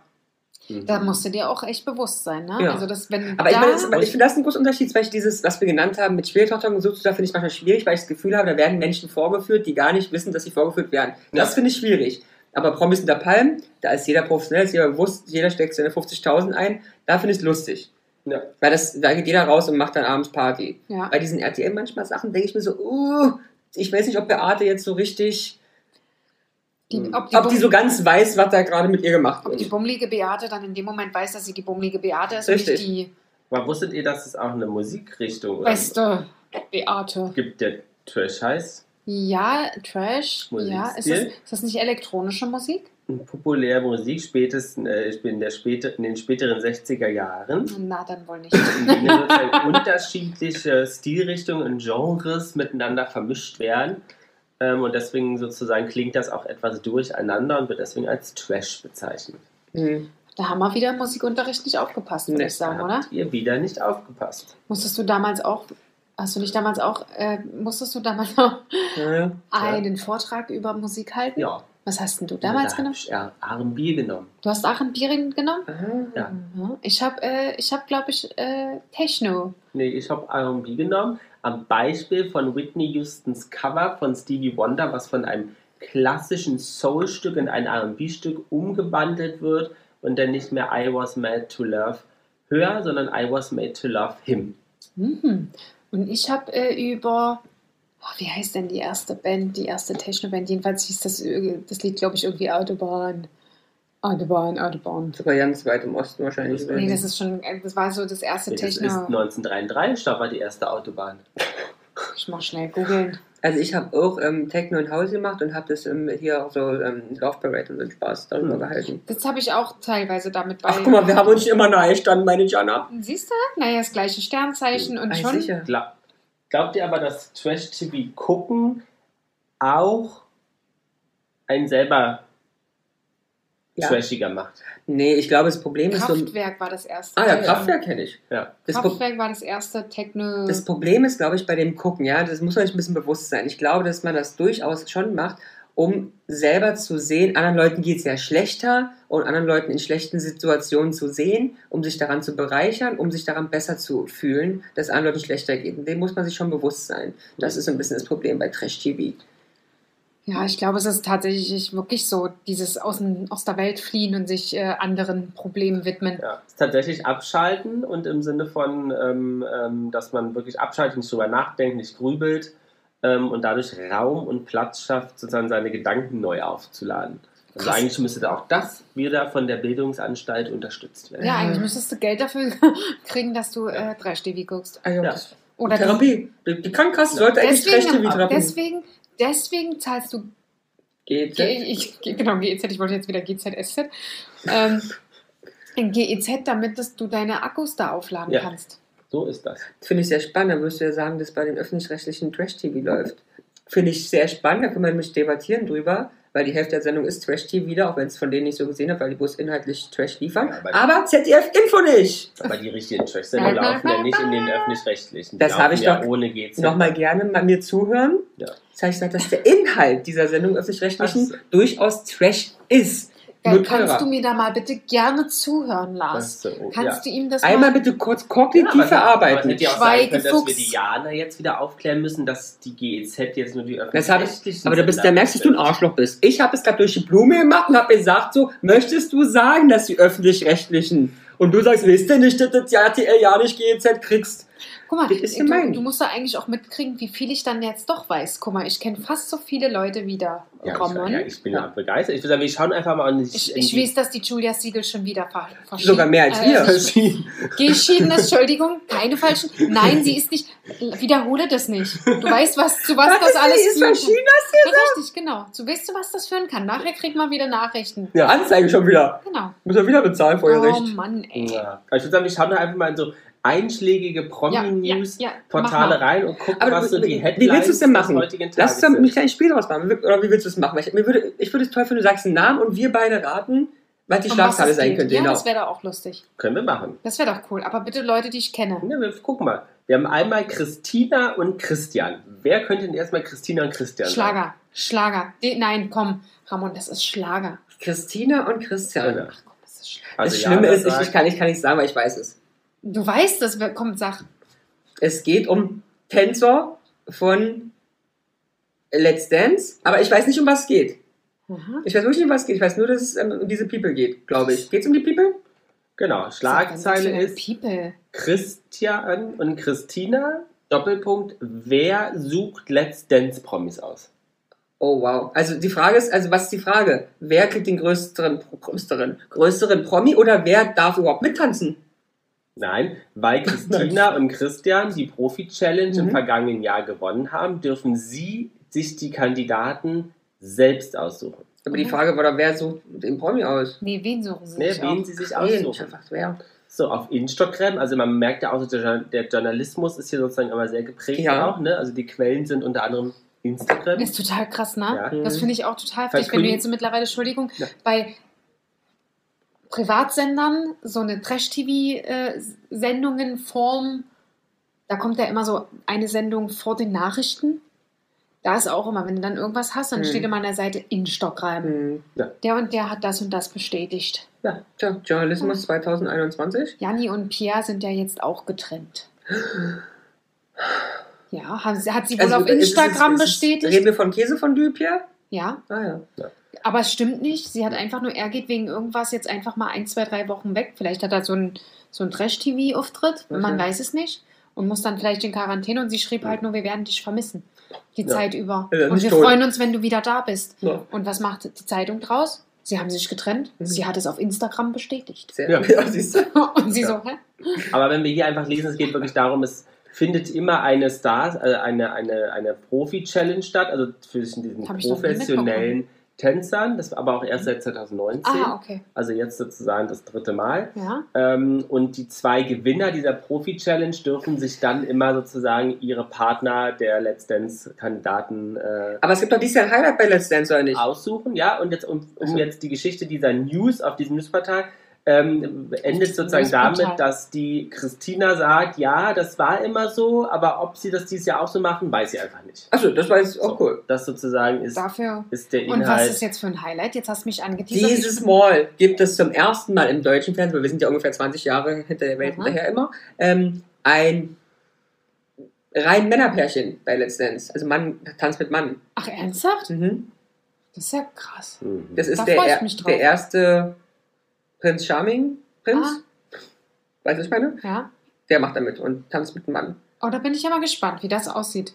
Mhm. Da musst du dir auch echt bewusst sein, ne? Ja. Also das, wenn Aber ich, da, meine, das ist, ich finde das ein großer Unterschied, weil ich dieses, was wir genannt haben, mit Schwiegertochter gesucht, da finde ich manchmal schwierig, weil ich das Gefühl habe, da werden Menschen vorgeführt, die gar nicht wissen, dass sie vorgeführt werden. Das Ja. finde ich schwierig. Aber Promis unter Palm, da ist jeder professionell, ist jeder bewusst, jeder steckt seine 50.000 ein, da finde ich es lustig. Ja. Weil das, da geht jeder raus und macht dann abends Party. ja. Bei diesen RTL manchmal Sachen denke ich mir so, uh, ich weiß nicht, ob Beate jetzt so richtig, die, Mhm. ob, die ob die so ganz weiß, was da gerade mit ihr gemacht ob die wird. bummelige Beate dann in dem Moment weiß, dass sie die bummelige Beate ist Richtig. und nicht Aber wusstet ihr, dass es auch eine Musikrichtung die oder beste Beate. gibt, der Trash heißt? Ja, Trash. Ja, ist das, Musikstil. ist das nicht elektronische Musik? Populäre Musik spätestens äh, ich bin in, der späte, in den späteren 60er Jahren. Na, dann wohl nicht. in unterschiedliche Stilrichtungen und Genres miteinander vermischt werden. Ähm, und deswegen sozusagen klingt das auch etwas durcheinander und wird deswegen als Trash bezeichnet. Hm. Da haben wir wieder im Musikunterricht nicht aufgepasst, würde ich sagen, oder? ihr wieder nicht aufgepasst. Musstest du damals auch, hast du nicht damals auch, äh, musstest du damals [LAUGHS] auch Ja. einen Vortrag über Musik halten? Ja. Was hast denn du damals da genommen? Ich ja R&B genommen. Du hast Bier genommen? Aha. Ja. Mhm. Ich habe, äh, ich hab, glaube ich, äh, Techno. Nee, ich habe R&B genommen. Am Beispiel von Whitney Houstons Cover von Stevie Wonder, was von einem klassischen Soul-Stück in ein R&B-Stück umgewandelt wird und dann nicht mehr I was made to love her, sondern I was made to love him. Mhm. Und ich habe äh, über, oh, wie heißt denn die erste Band, die erste Techno-Band? Jedenfalls hieß das, äh, das Lied, glaube ich, irgendwie Autobahn. Autobahn, Autobahn. Sogar ganz weit im Osten wahrscheinlich. Nee, das ist schon, äh, das war so das erste Das ist Techno. 1933, da war die erste Autobahn. [LAUGHS] Ich mach schnell googeln. Also ich habe auch ähm, Techno in Haus gemacht und habe das ähm, hier auch so ähm, Love Parade und so einen Spaß darüber Hm. gehalten. Das habe ich auch teilweise damit bei. Ach guck mal, wir haben uns nicht immer nahe gestanden, meine Jana. Siehst du? Naja, das gleiche Sternzeichen und Ei, schon. sicher. Gla glaubt ihr aber, dass Trash-TV gucken auch einen selber Ja. trashiger macht? Nee, ich glaube, das Problem ist so... Kraftwerk war das erste. Ah ja. Kraftwerk kenne ich. Ja. Das, Kraftwerk war das erste Techno. das Problem ist, glaube ich, bei dem Gucken, ja, das muss man sich ein bisschen bewusst sein. Ich glaube, dass man das durchaus schon macht, um selber zu sehen, anderen Leuten geht es ja schlechter und anderen Leuten in schlechten Situationen zu sehen, um sich daran zu bereichern, um sich daran besser zu fühlen, dass anderen Leuten schlechter geht. Und dem muss man sich schon bewusst sein. Das ist so ein bisschen das Problem bei Trash-TV. Ja, ich glaube, es ist tatsächlich wirklich so, dieses aus, aus der Welt fliehen und sich äh, anderen Problemen widmen. Ja, tatsächlich abschalten und im Sinne von, ähm, ähm, dass man wirklich abschaltet, nicht drüber nachdenkt, nicht grübelt ähm, und dadurch Raum und Platz schafft, sozusagen seine Gedanken neu aufzuladen. Also Krass. eigentlich müsste auch das wieder von der Bildungsanstalt unterstützt werden. Ja, eigentlich müsstest du Geld dafür [LAUGHS] kriegen, dass du äh, 3 guckst. Also, Ja. Oder Therapie. Die, die Krankenkasse sollte eigentlich deswegen, Trash-TV-Therapie deswegen, deswegen zahlst du Geht. G ich, genau, GEZ, ich wollte jetzt wieder GZSZ. Ähm, in GEZ, damit dass du deine Akkus da aufladen Ja. kannst. So ist das. Finde ich sehr spannend. Da würdest du ja sagen, dass bei den öffentlich-rechtlichen Trash-TV läuft. Finde ich sehr spannend. Da kann man nämlich debattieren drüber, weil die Hälfte der Sendung ist Trash-TV wieder, auch wenn es von denen nicht so gesehen habe, weil die bloß inhaltlich Trash liefern. Ja, aber- aber ZDF-Info nicht! Aber die richtigen Trash-Sendungen laufen ja nicht in den öffentlich-rechtlichen. Das habe ich ja doch ohne GZ. Nochmal gerne mal mir zuhören. Ja. Das habe ich gesagt, dass der Inhalt dieser Sendung öffentlich-rechtlichen so. durchaus Trash ist. Nur kannst teurer. du mir da mal bitte gerne zuhören, Lars? Das, äh, Kannst ja. du ihm das Einmal mal... bitte kurz Ja, kognitiv es verarbeiten. ja können, dass wir Schweigefuchs. die Jana jetzt wieder aufklären müssen, dass die GEZ jetzt nur die öffentlich-rechtlichen aber du bist, da merkst du, dass du ein Arschloch bist. Ich habe es gerade durch die Blume gemacht und habe gesagt so, möchtest du sagen, dass die öffentlich-rechtlichen und du sagst, wisst ihr nicht, dass du das RTL ja nicht GEZ kriegst? Guck mal, Das ist du, gemein. du musst da eigentlich auch mitkriegen, wie viel ich dann jetzt doch weiß. Guck mal, ich kenne fast so viele Leute wieder. Ja, ich, ja, ich bin Ja. begeistert. Ich würde sagen, wir schauen einfach mal an die. Ich, ich weiß, dass die Julia Siegel schon wieder ver verschieden. Sogar mehr als wir. Äh, [LAUGHS] [LAUGHS] geschieden, Entschuldigung, keine falschen. Nein, sie ist nicht. Wiederhole das nicht. Du weißt, was zu was das alles ist führen verschieden. kann. Ja, richtig, genau. Du weißt, zu was das führen kann. Nachher kriegt man wieder Nachrichten. Ja, Anzeige schon wieder. Genau. Muss er wieder bezahlen, Oh Feuerrecht. Mann, ey. Ja. Ich würde sagen, wir schauen da einfach mal in so einschlägige Promi-News-Portale mach mal. rein und gucken, Aber was so wie- die wie Headlines willst du es denn machen? Lass uns doch ein kleines Spiel draus machen. Oder wie willst du es machen? Ich, würde, ich würde es toll finden, du sagst einen Namen und wir beide raten, was die Schlagzeile sein geht. könnte. Ja, Genau. das wäre doch auch lustig. Können wir machen. Das wäre doch cool. Aber bitte Leute, die ich kenne. Ja, wir gucken mal. Wir haben einmal Christina und Christian. Wer könnte denn erstmal Christina und Christian sein? Schlager. Schlager. Die, nein, komm. Ramon, das ist Schlager. Christina und Christian. Ja. Ach komm, das ist Schlager. Also das Schlimme ist, ich, ich, kann, ich kann nicht sagen, weil ich weiß es. Du weißt das. Komm, sag. Es geht um Tänzer von Let's Dance, aber ich weiß nicht, um was es geht. Aha. Ich weiß wirklich nicht, um was es geht. Ich weiß nur, dass es ähm, um diese People geht, glaube ich. Geht es um die People? Genau, Schlagzeile ist People. Christian und Christina, Doppelpunkt, wer sucht Let's Dance Promis aus? Oh, wow. Also die Frage ist, also was ist die Frage? Wer kriegt den größeren, größeren, größeren Promi oder wer darf überhaupt mittanzen? Nein, weil [LAUGHS] Christina und Christian die Profi-Challenge im Mhm. vergangenen Jahr gewonnen haben, dürfen sie sich die Kandidaten selbst aussuchen. Aber die Frage war doch, wer sucht den Promi aus? Nee, wen suchen sie Ne, sich wen aus? sie sich Nee, ich aussuchen. einfach wer. So, auf Instagram, also man merkt ja auch, der, der Journalismus ist hier sozusagen immer sehr geprägt Ja. auch, ne? Also die Quellen sind unter anderem Instagram. Das ist total krass, ne? Ja. Das Mhm. finde ich auch total heftig, wenn du jetzt so mittlerweile, Entschuldigung, Ja. bei Privatsendern so eine Trash-TV-Sendungen Form, da kommt ja immer so eine Sendung vor den Nachrichten. Da ist auch immer, wenn du dann irgendwas hast, dann Mhm. steht immer an der Seite Instagram. Hm. Der und der hat das und das bestätigt. Tja, Journalismus 2021. Janni und Pierre sind ja jetzt auch getrennt. Ja, hat sie wohl Also, auf ist Instagram ist es- bestätigt. Reden wir von Käsefondue, Pierre? Ja, Ah ja. Aber es stimmt nicht. Sie hat einfach nur, er geht wegen irgendwas jetzt einfach mal ein, zwei, drei Wochen weg. Vielleicht hat er so einen so Trash-TV-Auftritt, man Okay. weiß es nicht. Und muss dann vielleicht in Quarantäne und sie schrieb halt nur, wir werden dich vermissen. Die Ja. Zeit über. Ja, und nicht wir tot. freuen uns, wenn du wieder da bist. Ja. Und was macht die Zeitung draus? Sie haben sich getrennt. Mhm. Sie hat es auf Instagram bestätigt. Sehr Ja. [LAUGHS] ja. siehst du. [LAUGHS] Und sie Ja. so, hä? Aber wenn wir hier einfach lesen, es geht wirklich darum, es findet immer eine Star, äh, eine, eine, eine Profi-Challenge statt, also zwischen diesen professionellen Tänzern, das war aber auch erst seit 2019, Ah, okay. also jetzt sozusagen das dritte Mal. Ja. Ähm, und die zwei Gewinner dieser Profi-Challenge dürfen sich dann immer sozusagen ihre Partner der Let's Dance-Kandidaten äh, Aber es gibt doch dieses Jahr ein Highlight bei Let's Dance, oder nicht? aussuchen, ja, und jetzt um, um jetzt die Geschichte dieser News auf diesem Newsportal ähm, endet sozusagen damit, dass die Christina sagt, ja, das war immer so, aber ob sie das dieses Jahr auch so machen, weiß sie einfach nicht. Achso, das war jetzt auch So, cool. Das sozusagen ist, Dafür. ist der Und was Inhalt. ist jetzt für ein Highlight? Jetzt hast du mich angeteasert. Dieses Mal gibt es zum ersten Mal im deutschen Fernsehen, weil wir sind ja ungefähr 20 Jahre hinter der Welt Aha. hinterher immer, ähm, ein rein Männerpärchen bei Let's Dance. Also Mann tanzt mit Mann. Ach, ernsthaft? Mhm. Das ist ja krass. Mhm. Das ist Da der, freu ich er, mich drauf. der erste Prinz Charming Prinz. Ah. Weißt du, was ich meine? Ja. Der macht damit und tanzt mit einem Mann. Oh, da bin ich ja mal gespannt, wie das aussieht.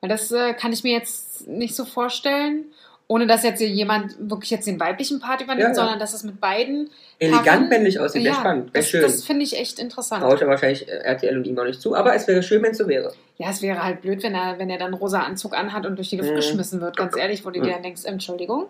Weil das äh, kann ich mir jetzt nicht so vorstellen, ohne dass jetzt jemand wirklich jetzt den weiblichen Part übernimmt, Ja, ja. sondern dass es mit beiden. Elegant männlich aussieht, wäre ja, spannend, wäre das, schön. das finde ich echt interessant. Traut ja wahrscheinlich äh, RTL und ihm auch nicht zu, aber es wäre schön, wenn es so wäre. Ja, es wäre halt blöd, wenn er, wenn er dann rosa Anzug anhat und durch die Luft Mhm. geschmissen wird. Ganz ehrlich, wo du Mhm. dir dann denkst, Entschuldigung.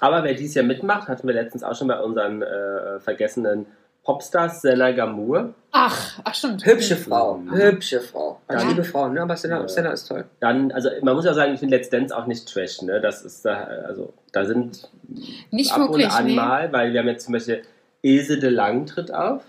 Aber wer dies Jahr mitmacht, hatten wir letztens auch schon bei unseren äh, vergessenen Popstars, Senna Gamur. Ach, ach stimmt. Hübsche Frau, Mhm. hübsche Frau. Ich Ja. liebe Frauen, ne? aber Senna, Ja. Senna ist toll. Dann, also man muss ja sagen, ich finde Let's Dance auch nicht Trash, ne? Das ist da, also da sind Nicht ab wirklich, und an nee. mal, weil wir haben jetzt zum Beispiel Ilse de Lang tritt auf.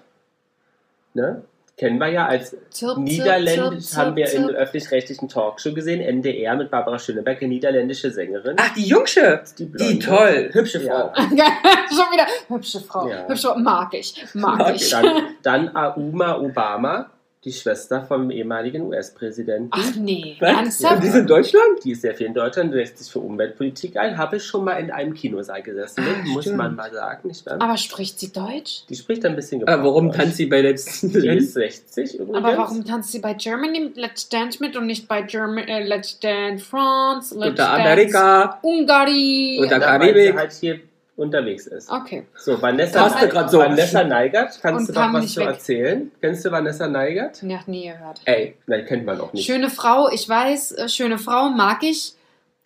Ne? Kennen wir ja als Zirp, Niederländisch, haben wir in öffentlich-rechtlichen Talkshow gesehen, NDR mit Barbara Schöneberg, eine niederländische Sängerin. Ach, die Jungsche! die, Die toll, hübsche Frau. [LAUGHS] Ja. Schon wieder hübsche Frau. Ja. Hübsche Frau, mag ich. Mag Mag ich. Dann, dann Auma Obama, die Schwester vom ehemaligen US-Präsidenten. Ach nee, Was? ernsthaft? Und die sind in Deutschland? Die ist sehr viel in Deutschland, setzt sich für Umweltpolitik ein. Habe ich schon mal in einem Kinosaal gesessen, Ah, mit, muss stimmt. man mal sagen. Nicht wahr? Aber spricht sie Deutsch? Die spricht ein bisschen Aber warum Gebrauch. tanzt sie bei Let's Die Dance? ist 60 übrigens. Aber warum tanzt sie bei Germany Let's Dance mit und nicht bei German, äh, Let's Dance France, Let's Unter Dance Amerika. Ungarn? Weil sie Karibik. halt hier unterwegs ist. Okay. So, Vanessa, Passte grad so. Vanessa Neigert, kannst Und du doch kam was zu weg. erzählen? Kennst du Vanessa Neigert? Ja, nie gehört. Ey, Nein, kennt man auch nicht. Schöne Frau, ich weiß, äh, schöne Frau, mag ich.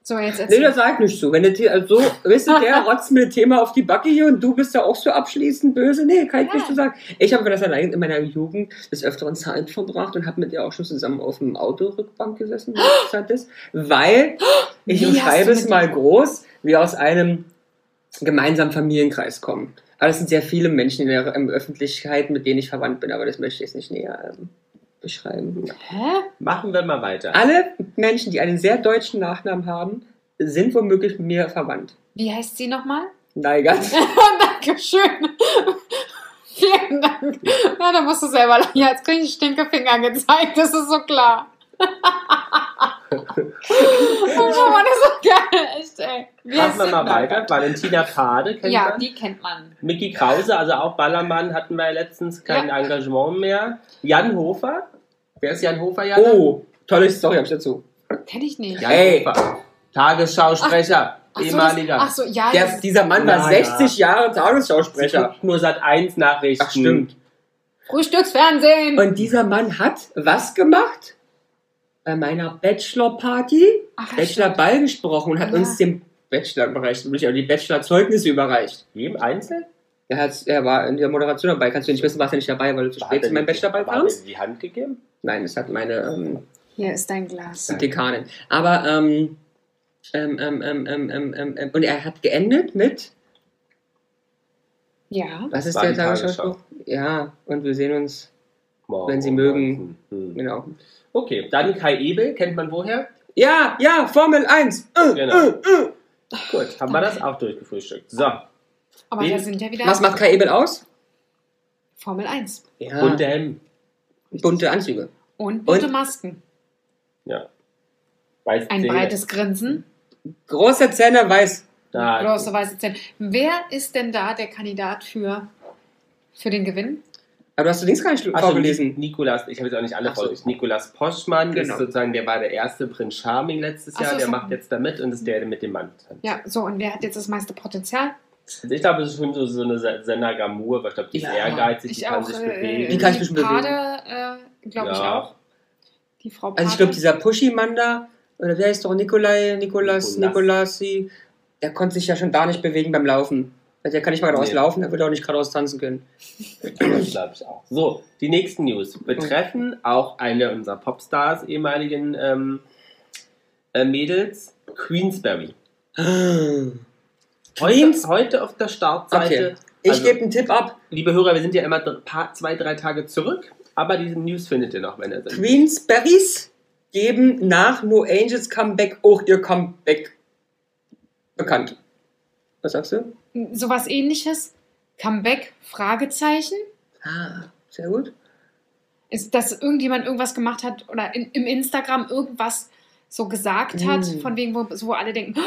So, jetzt nee, erzähl. das sagt nicht so. Wenn du so, weißt du, der [LAUGHS] rotzt mir ein Thema auf die Backe hier und du bist ja auch so abschließend böse. Nee, kann ich Ja. nicht so sagen. Ich habe das allein in meiner Jugend des Öfteren Zeit verbracht und habe mit ihr auch schon zusammen auf dem Autorückbank gesessen, Zeit [GASPS] ist, weil [GASPS] ich Wie umschreibe es mal groß, wir aus einem gemeinsamen Familienkreis kommen. Aber es sind sehr viele Menschen in der ähm, Öffentlichkeit, mit denen ich verwandt bin, aber das möchte ich jetzt nicht näher ähm, beschreiben. Hä? Machen wir mal weiter. Alle Menschen, die einen sehr deutschen Nachnamen haben, sind womöglich mit mir verwandt. Wie heißt sie nochmal? Neigert. [LAUGHS] Dankeschön. Vielen Dank. Ja, da musst du selber lachen. Ja, jetzt kriege ich Stinkefinger gezeigt, das ist so klar. Oh Mann, das ist so geil. Echt, ey. Wie Machen wir mal weiter. Valentina Pade kennt Ja, man. die kennt man. Mickey Krause, also auch Ballermann, hatten wir ja letztens kein Ja. Engagement mehr. Jan Hofer. Wer ist Jan Hofer, Jan? Oh, tolle Story habe ich dazu. Kenn ich nicht. Jan Ey. Hofer. Tagesschausprecher. Ach so, das, ehemaliger. ach so, ja. Der, dieser Mann war Na 60 Jahre Tagesschausprecher. nur seit 1 Nachrichten. Ach, stimmt. Frühstücksfernsehen. Und dieser Mann hat was gemacht? bei meiner Bachelor-Party, Bachelorball gesprochen und hat ja. uns den Bachelor überreicht, nämlich die Bachelor-Zeugnisse überreicht. Jedem einzeln? Er, hat, er war in der Moderation dabei. Kannst du nicht wissen, warst er nicht dabei, weil du zu spät zu meinem Bachelorball kamst? die Hand gegeben? Nein, das hat meine. Ähm, Hier ist dein Glas. Dekanin. Aber, ähm ähm ähm, ähm, ähm, ähm, und er hat geendet mit. Ja. Was ist der Tagesschau? Ja, und wir sehen uns Morgen Wenn Sie mögen. 19. Hm. genau. Okay, dann Kai Ebel, kennt man woher? Ja, ja, Formel 1. Äh, Genau. äh, äh. Gut, haben wir das auch durchgefrühstückt. So, Aber Wen- da sind ja wieder Was macht Kai Ebel aus? Formel 1. Ja, bunte Hemden. bunte Anzüge. Und bunte Und- Masken. Ja. Weiß Ein Zähne. breites Grinsen. Große Zähne, weiß. Da, Große weiße Zähne. Wer ist denn da der Kandidat für, für den Gewinn? Aber du hast du links gar nicht Ach so, vorgelesen. Nikolas, ich habe jetzt auch nicht alle so. vorgelesen. Nikolas Poschmann Genau. ist sozusagen, der war der erste Prinz Charming letztes Jahr, so, der so. macht jetzt da mit und ist der, der mit dem Mann tanzt. Ja, so, und wer hat jetzt das meiste Potenzial? Also ich glaube, es ist schon so, so eine Senna Gamur, aber ich glaube, die ist Ja. ehrgeizig, die Ich kann auch. sich Äh, bewegen. Die kann ich die bestimmt Pade, äh, glaube ich Ja. auch. Die Frau Pade. Also ich glaube, dieser Pushy-Mann da, oder wer ist doch Nikolai, Nikolas, Nikolas. Nikolasi, der konnte sich ja schon da nicht bewegen beim Laufen. Also Der kann nicht mal geradeaus Nee. laufen, der würde auch nicht geradeaus tanzen können. Das glaube ich auch. So, die nächsten News betreffen auch eine unserer Popstars, ehemaligen ähm, äh, Mädels, Queensberry. [GASPS] Heute, Queens? heute auf der Startseite. Okay. Ich Also- gebe einen Tipp ab. Liebe Hörer, wir sind ja immer paar, zwei, drei Tage zurück, aber diese News findet ihr noch, wenn ihr seid. Queensberries geben nach No Angels Comeback auch ihr Comeback bekannt. Was sagst du? Sowas ähnliches. Comeback? Fragezeichen. Ah, sehr gut. Ist, dass irgendjemand irgendwas gemacht hat oder in, im Instagram irgendwas so gesagt hat, Mm. von wegen, wo, wo alle denken, "Oh,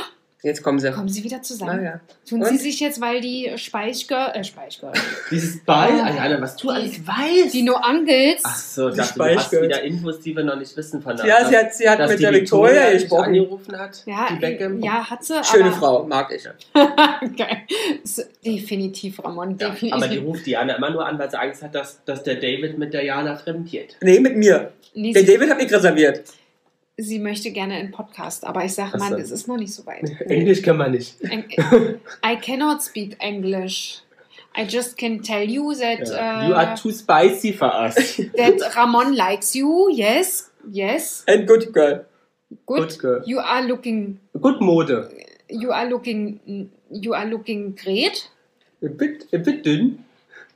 Jetzt kommen sie. kommen sie wieder zusammen. Ah, ja. Tun Und? sie sich jetzt, weil die Speichgirl, äh, Speichgirl, Dieses Ball, Ah. Ariane, was du Die- alles weißt. die No Angels, Ach so, Die dachte, du hast wieder Infos, die wir noch nicht wissen von der Ja, sie hat, sie hat mit der Victoria gesprochen. angerufen hat, ja, die Beckham. ja, hat sie, Schöne aber, Frau, mag ich. [LAUGHS] Geil. Ist definitiv, Ramon, Ja, definitiv. aber die ruft Diana immer nur an, weil sie Angst hat, dass, dass der David mit der Jana fremdiert. Nee, mit mir. Nee, Der David hat mich reserviert. Sie möchte gerne einen Podcast, aber ich sage, Mann, es ist noch nicht so weit. [LAUGHS] Englisch kann man nicht. I cannot speak English. I just can tell you that, Ja. You are uh, too spicy for us. [LAUGHS] that Ramon likes you. Yes, yes. And good girl. Good. Good girl. You are looking. Gut Mode. You are looking. You are looking great. Ein bit, ein bit dünn.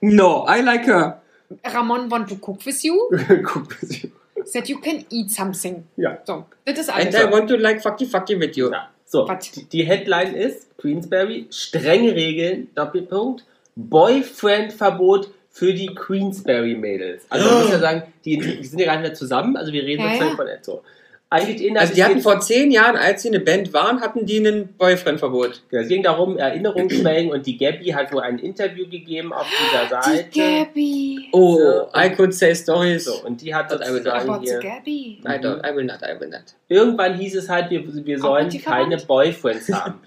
No, I like her. Ramon want to cook with you. [LAUGHS] Guck, sie- That you can eat something. ja. So, das ist And alles. I want to like fucky fucky with you. ja. So, die, die Headline ist: Queensberry, strenge Regeln, Doppelpunkt, Boyfriend-Verbot für die Queensberry-Mädels. Also, man muss ja [GASPS] sagen, die, die sind ja gar nicht mehr zusammen, also wir reden Ja, sozusagen ja. von so. Eigentlich Also die hatten vor zehn Jahren, als sie eine Band waren, hatten die einen Boyfriend-Verbot. Ja, Es ging darum, Erinnerungsschwelgen und die Gabby hat wohl ein Interview gegeben auf dieser Seite. Die Gabby. Oh, So. I could say stories. So, und die hat But I will not. sozusagen hier. Gabby. I, don't, I will not, I will not. Irgendwann hieß es halt, wir, wir sollen keine? Boyfriends haben.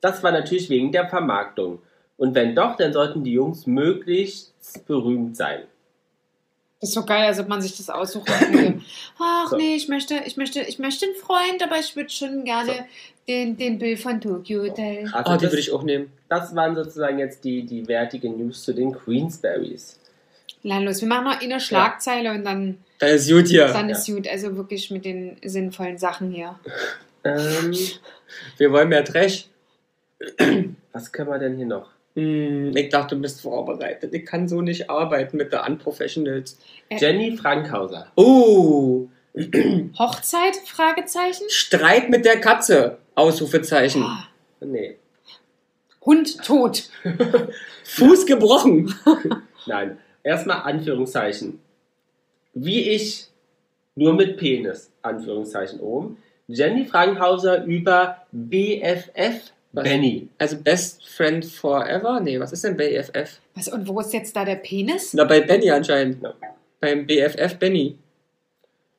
Das war natürlich wegen der Vermarktung. Und wenn doch, dann sollten die Jungs möglichst berühmt sein. Das ist so geil, als ob man sich das aussucht. könnte. [CLEARS THROAT] Ach So. nee, ich möchte, ich möchte, ich möchte einen Freund, aber ich würde schon gerne den, den Bill von Tokyo Hotel. Also Oh, die das, würde ich auch nehmen. das waren sozusagen jetzt die, die wertigen News zu den Queensberries. Nein, los, wir machen noch eine Schlagzeile und dann, Das ist gut hier. dann ist gut. Also wirklich mit den sinnvollen Sachen hier. Ähm, Wir wollen mehr Trash. [CLEARS THROAT] was können wir denn hier noch? Hm, ich dachte, du bist vorbereitet. Ich kann so nicht arbeiten mit der Unprofessionals. Äh. Jenny Frankhauser. Oh, [CLEARS THROAT] Hochzeit? Fragezeichen. Streit mit der Katze. Ausrufezeichen. Ah, Nee, Hund tot. [LAUGHS] Fuß gebrochen. [LAUGHS] nein. Erstmal Anführungszeichen. Wie ich, nur mit Penis, Anführungszeichen oben. Jenny Frankhauser über BFF Was? Benny. Also Best Friend Forever? Nee, was ist denn BFF? Was, und wo ist jetzt da der Penis? Na, bei Benny anscheinend. Ja. Beim BFF Benny.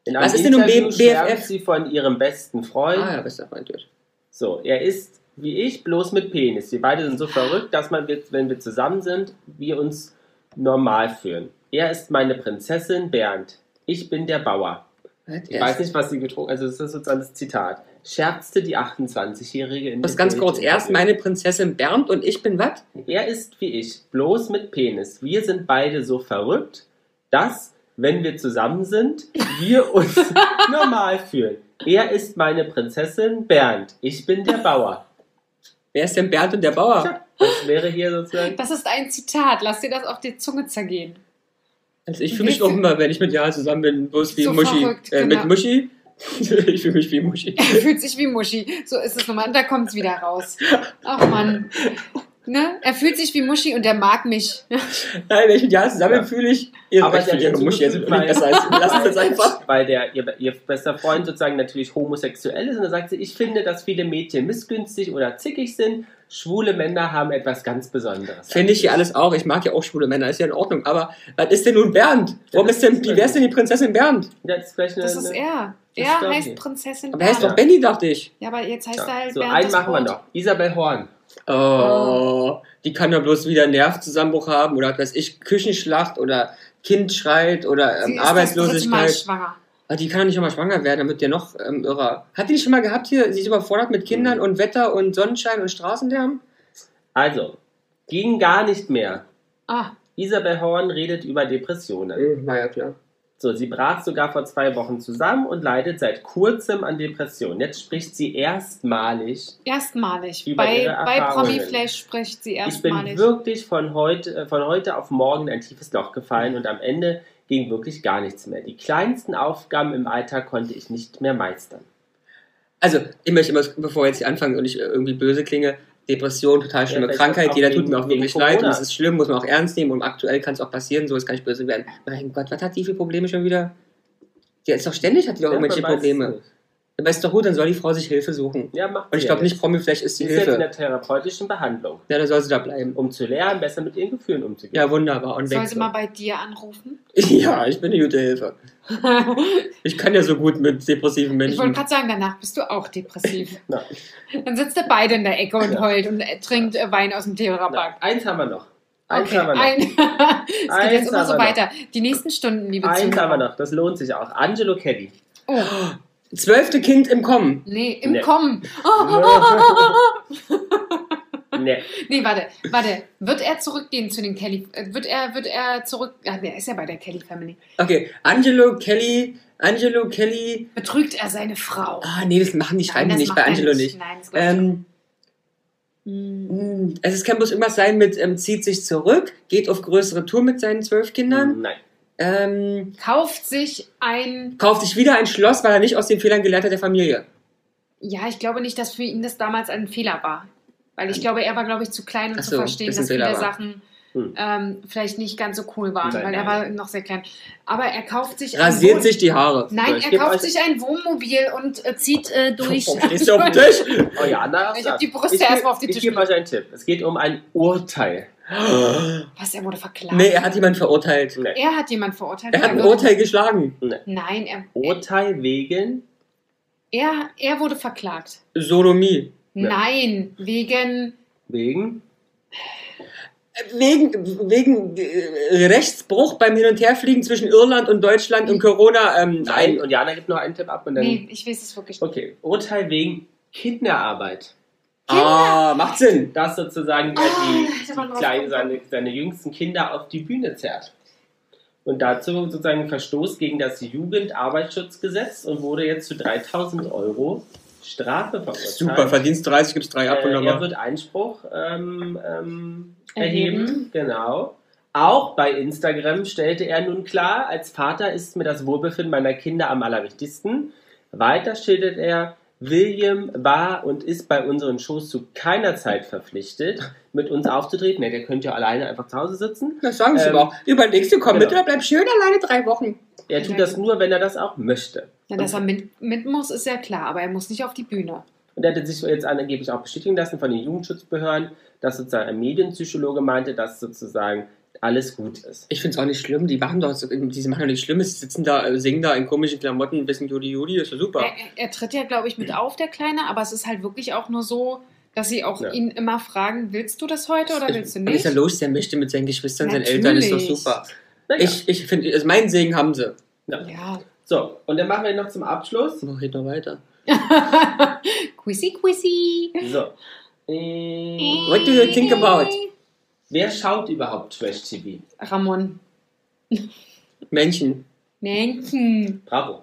In Was ist denn nun B- BFF? sie von ihrem besten Freund. Ah ja, bester Freund. gut. So, er ist wie ich, bloß mit Penis. Wir beide sind so verrückt, dass man, wenn wir zusammen sind, wir uns normal fühlen. Er ist meine Prinzessin Bernd. Ich bin der Bauer. Ich weiß nicht, was sie getrunken Also, das ist sozusagen das Zitat. Scherzte die 28-Jährige in Was ganz kurz, Bildinterview. erst meine Prinzessin Bernd und ich bin was? Er ist wie ich, bloß mit Penis. Wir sind beide so verrückt, dass, wenn wir zusammen sind, wir [LAUGHS] uns normal fühlen. Er ist meine Prinzessin Bernd. Ich bin der Bauer. Wer ist denn Bernd und der Bauer? Tja, das wäre hier sozusagen. Das ist ein Zitat. Lass dir das auf die Zunge zergehen. Also ich fühle mich auch immer, wenn ich mit Jana zusammen bin, bloß wie So Muschi. verrückt, äh, genau. Mit Muschi. [LAUGHS] ich fühle mich wie Muschi. [LAUGHS] Er fühlt sich wie Muschi. So ist es nochmal. Und da kommt es wieder raus. Ach Mann. Ne? Er fühlt sich wie Muschi und er mag mich. Nein, wenn ich mit zusammen Ja. fühle ich ihre, Aber ich fühle ihre Muschi. Also irgendwie besser als, lass uns das einfach. Weil der, ihr, ihr bester Freund sozusagen natürlich homosexuell ist und dann sagt sie, ich finde, dass viele Mädchen missgünstig oder zickig sind. Schwule Männer haben etwas ganz Besonderes. Finde ich hier alles auch. Ich mag ja auch schwule Männer, ist ja in Ordnung. Aber was ist denn nun Bernd? Warum ist denn, wie, wer ist denn die Prinzessin Bernd? Das ist, vielleicht eine, Das ist er. Das Er heißt ich. Prinzessin Aber er heißt Bernd. doch Benny, dachte ich. Ja, aber jetzt heißt er Ja. halt So, Bernd einen das machen wir Brot. noch. Isabel Horn. Oh, die kann ja bloß wieder einen Nervzusammenbruch haben oder was weiß ich, Küchenschlacht oder Kind schreit oder Sie ähm, Arbeitslosigkeit. Aber die kann doch nicht nochmal schwanger werden, damit der noch ähm, irrer. Hat die nicht schon mal gehabt hier? Sie ist überfordert mit Kindern Mhm. und Wetter und Sonnenschein und Straßenlärm? Also, ging gar nicht mehr. Ah, Isabel Horn redet über Depressionen. Mhm, war ja klar. So, sie brach sogar vor zwei Wochen zusammen und leidet seit kurzem an Depressionen. Jetzt spricht sie erstmalig. erstmalig. Über Bei, ihre bei Erfahrungen. Promiflash spricht sie Ich bin erstmalig. wirklich von heute, äh, von heute auf morgen in ein tiefes Loch gefallen und am Ende ging wirklich gar nichts mehr. Die kleinsten Aufgaben im Alltag konnte ich nicht mehr meistern. Also, ich möchte immer, bevor jetzt hier anfangen und ich irgendwie böse klinge, Depression, total schlimme vielleicht Krankheit, jeder wegen- tut mir auch wirklich leid und es ist schlimm, muss man auch ernst nehmen und aktuell kann es auch passieren, so ist gar nicht böse werden. Mein Gott, was hat die für Probleme schon wieder? Die ist doch ständig, hat die doch Ja, irgendwelche Probleme. nicht. Ist doch gut, dann soll die Frau sich Hilfe suchen. Ja, macht Und ich glaube nicht. Promi, vielleicht ist Sie die ist jetzt in der therapeutischen Behandlung, Ja, dann soll sie da bleiben. um zu lernen, besser mit ihren Gefühlen umzugehen. Ja, wunderbar. Und. Soll sie mal bei dir anrufen? [LAUGHS] Ja, ich bin eine gute Hilfe. [LAUGHS] Ich kann ja so gut mit depressiven Ich wollte Menschen. gerade sagen, danach bist du auch depressiv. [LAUGHS] Na. Dann sitzt ihr beide in der Ecke und heult und äh, trinkt äh, Wein aus dem Na, Teerabak. eins haben wir noch. Eins Okay, haben wir noch. ein. es geht Eins jetzt immer haben so wir noch. weiter. Die nächsten Stunden, liebe Eins haben wir Zuhörer. noch. Das lohnt sich auch. Angelo Kelly. Oh, [GASPS] Zwölfte Kind im Kommen. nee, im Nee. Kommen. [LAUGHS] Nee. nee, warte, warte. Wird er zurückgehen zu den Kelly? äh, Wird er, wird er zurück? Ah, der ist ja bei der Kelly Family. Okay, Angelo Kelly, Angelo Kelly. Betrügt er seine Frau? Ah, nee, das machen die, schreiben nicht bei Angelo nicht. Nein, das glaub ich Ähm, Hm. also es kann bloß irgendwas sein mit, ähm, zieht sich zurück, geht auf größere Tour mit seinen zwölf Kindern, Nein. Ähm, Kauft sich ein. kauft sich wieder ein Schloss, weil er nicht aus den Fehlern gelernt hat der Familie. Ja, ich glaube nicht, dass für ihn das damals ein Fehler war. Weil ich glaube, er war, glaube ich, zu klein, um Ach zu so, verstehen, dass viele. Sachen Hm. ähm, vielleicht nicht ganz so cool waren, Nein, weil er war noch sehr klein. Aber er kauft sich ein Rasiert sich die Haare. So, Nein, ich er kauft euch- sich ein Wohnmobil und äh, zieht äh, [LAUGHS] durch. Stehst du [LAUGHS] auf dem Tisch? Oh ja, na, Ich hab die Brüste ich erstmal auf den Ich Tisch gebe euch einen Tipp. Es geht um ein Urteil. Was, er wurde verklagt? Nee, er hat jemanden verurteilt. Nee. Er hat jemanden verurteilt. Er hat ein Urteil geschlagen. Nein, er, Urteil wegen er, er wurde verklagt. Sodomie. Ja. Nein, wegen. wegen Wegen, wegen äh, Rechtsbruch beim Hin- und Herfliegen zwischen Irland und Deutschland und Corona. Ähm, Nein, ein, und Jana gibt noch einen Tipp ab und dann. Nee, ich weiß es wirklich nicht. Okay, Urteil wegen Kinderarbeit. Ah, macht Sinn. Dass sozusagen er Ah, die, die drauf kleine, kommen seine, seine jüngsten Kinder auf die Bühne zerrt. Und dazu sozusagen Verstoß gegen das Jugendarbeitsschutzgesetz und wurde jetzt zu 3000 Euro Strafe verurteilt. Super, verdienst 30, gibt's drei ab Äh, er wunderbar. wird Einspruch ähm, ähm, Erheben. erheben. Genau. Auch bei Instagram stellte er nun klar, als Vater ist mir das Wohlbefinden meiner Kinder am allerwichtigsten. Weiter schildert er, William war und ist bei unseren Shows zu keiner Zeit verpflichtet, mit uns aufzutreten. Ja, der könnte ja alleine einfach zu Hause sitzen. Das sagen sie Ähm, aber auch. Überlegst du, komm genau. mit oder bleib schön alleine drei Wochen. Er tut das nur, wenn er das auch möchte. Ja, dass er mit, mit muss, ist ja klar, aber er muss nicht auf die Bühne. Und er hatte sich jetzt angeblich auch bestätigen lassen von den Jugendschutzbehörden, dass sozusagen ein Medienpsychologe meinte, dass sozusagen alles gut ist. Ich find's auch nicht schlimm. Die machen doch, die machen doch nichts Schlimmes. Die sitzen da, äh, singen da in komischen Klamotten, ein bisschen Judi Judi, ist ja super. Er, er, tritt ja, glaube ich, mit auf, der Kleine, aber es ist halt wirklich auch nur so, dass sie auch Ja. ihn immer fragen, willst du das heute oder willst du Was ist nicht? ja los? Der möchte mit seinen Geschwistern, seinen Eltern, ist doch Natürlich. super. Naja, Ich, ich finde, also meinen Segen haben sie. Ja, So, und dann machen wir noch zum Abschluss. Mach ich noch weiter. [LAUGHS] quizzy, quizzy. So. Äh, What do you think about? Wer schaut überhaupt Trash-TV? Ramon. Menschen. Menschen. Bravo.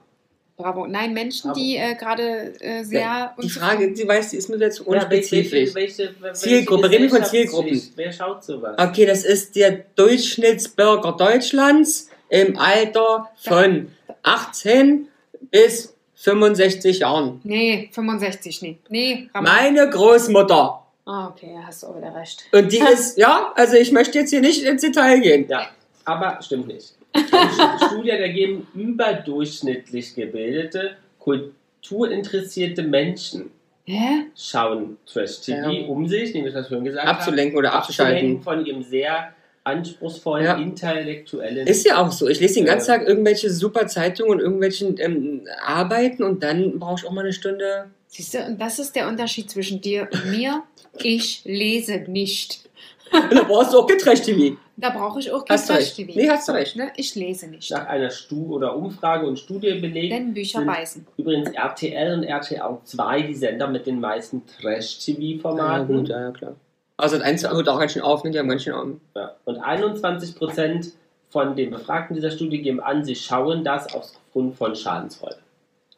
Bravo. Nein, Menschen, Bravo. die äh, gerade äh, sehr. Die Frage, die weiß, die ist mir jetzt Ja, welche, unspezifisch. welche, welche Zielgruppe, reden wir von? Zielgruppen. Wer schaut sowas? Okay, das ist der Durchschnittsbürger Deutschlands im Alter von 18 bis 65 Jahren. Nee, 65, nee. Nee, Ramon. Meine Großmutter. Ah, okay, hast du auch wieder recht. Und die ist, [LAUGHS] ja, also ich möchte jetzt hier nicht ins Detail gehen. Ja, aber stimmt nicht. Eine Studie ergeben, überdurchschnittlich gebildete, kulturinteressierte Menschen Hä? schauen Trash-TV, Ja. um sich, wie wir das schon gesagt Abzulenken oder haben, abzulenken abzuschalten. von ihrem sehr anspruchsvollen, Ja. intellektuellen... Ist ja auch so. Ich lese den ganzen. Tag irgendwelche super Zeitungen und irgendwelchen ähm, Arbeiten und dann brauche ich auch mal eine Stunde. Siehst du, und das ist der Unterschied zwischen dir und [LAUGHS] mir. Ich lese nicht. [LAUGHS] Und dann brauchst du auch Getrash-TV. Da brauche ich auch kein. Trash-TV. Nee, hast du recht. Ne? Ich lese nicht. nach einer Stu oder Umfrage und Studie belegt, Denn Bücher sind beißen. übrigens RTL und RTL 2 die Sender mit den meisten Ja, Trash-TV-Formaten. gut, ja, ja, klar. Also das eins hört auch ganz schön auf, ne? Die haben ganz schön auf. Ja. Und 21% von den Befragten dieser Studie geben an, sie schauen das aufgrund von Schadensfreude.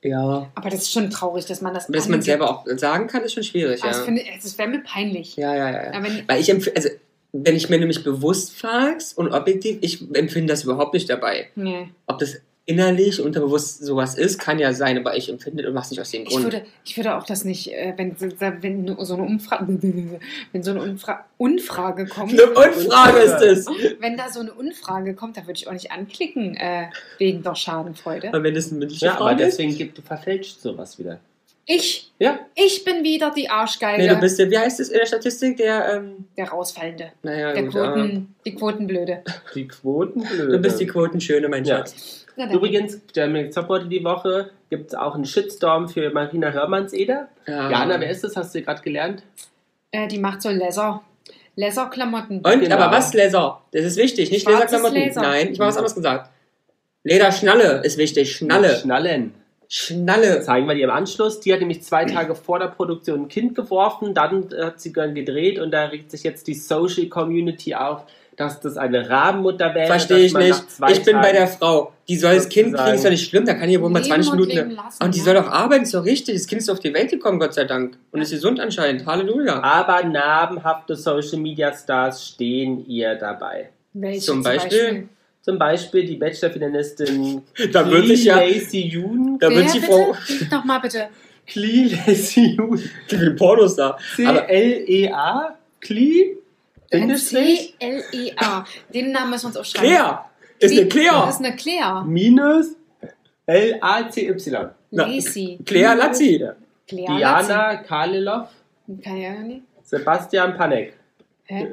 Ja. Aber das ist schon traurig, dass man das Dass man selber auch sagen kann, ist schon schwierig, Aber ja. Das, finde das wäre mir peinlich. Ja, ja, ja. ja. Weil ich empfinde, also wenn ich mir nämlich bewusst fragst und objektiv, ich empfinde das überhaupt nicht dabei. nee. Ob das innerlich, unterbewusst sowas ist, kann ja sein, aber ich empfinde und mach's nicht aus dem Ich Grund. würde, ich würde auch das nicht, äh, wenn, [LAUGHS] wenn so eine Umfrage, wenn so eine Unfra Unfrage kommt, Eine Unfrage ist es. wenn da so eine Unfrage kommt, da würde ich auch nicht anklicken äh, wegen der Schadenfreude. Aber wenn das eine mündliche Ja, aber deswegen gibt du verfälscht sowas wieder. Ich, Ja, ich bin wieder die Arschgeige, Nee, du bist ja, wie heißt es in der Statistik, der, ähm, der Rausfallende, naja, der gut, ja. Quoten, die Quotenblöde. [LAUGHS] die Quotenblöde. Du bist die Quotenschöne, mein Ja. Schatz. Na. Übrigens, der Zockworte die Woche gibt es auch einen Shitstorm für Marina Hörmannseder. Ja. Jana, wer ist das? Hast du gerade gelernt? Äh, die macht so Leather, Leather-Klamotten. Und, Genau. aber was Laser? Das ist wichtig, nicht Laserklamotten. Laser. Nein, ich habe was anderes gesagt. Lederschnalle ist wichtig. Schnalle. Schnallen. Schnalle. Zeigen wir dir im Anschluss. Die hat nämlich zwei Tage vor der Produktion ein Kind geworfen, dann hat sie dann gedreht und da regt sich jetzt die Social Community auf, dass das eine Rabenmutter wäre. Verstehe ich nicht. Ich bin bei Tagen- der Frau. Die soll das Kind kriegen, ist doch nicht schlimm. Da kann hier wohl mal Leben 20 und Minuten. leben lassen, Und die ja. soll doch arbeiten, ist doch richtig. Das Kind ist auf die Welt gekommen, Gott sei Dank. Und ist gesund anscheinend. Halleluja. Aber namhafte Social Media Stars stehen ihr dabei. Welche Zum Beispiel? Zum Beispiel die Bachelor-Finalistin [LAUGHS] Da wird sich ja. Lacey Yoon. Da Wer wird sie Frau. bitte? Nochmal bitte. Klee Lacey Yoon. Wie Pornos da. Aber C-L-E-A. Klee? Bindestrich? C-L-E-A. Den Namen müssen wir uns aufschreiben. Claire. Ist eine Das Claire. ist eine Claire. Minus L-A-C-Y. Lacey. Claire Lazzi. Diana nicht. Sebastian Panek. Hä?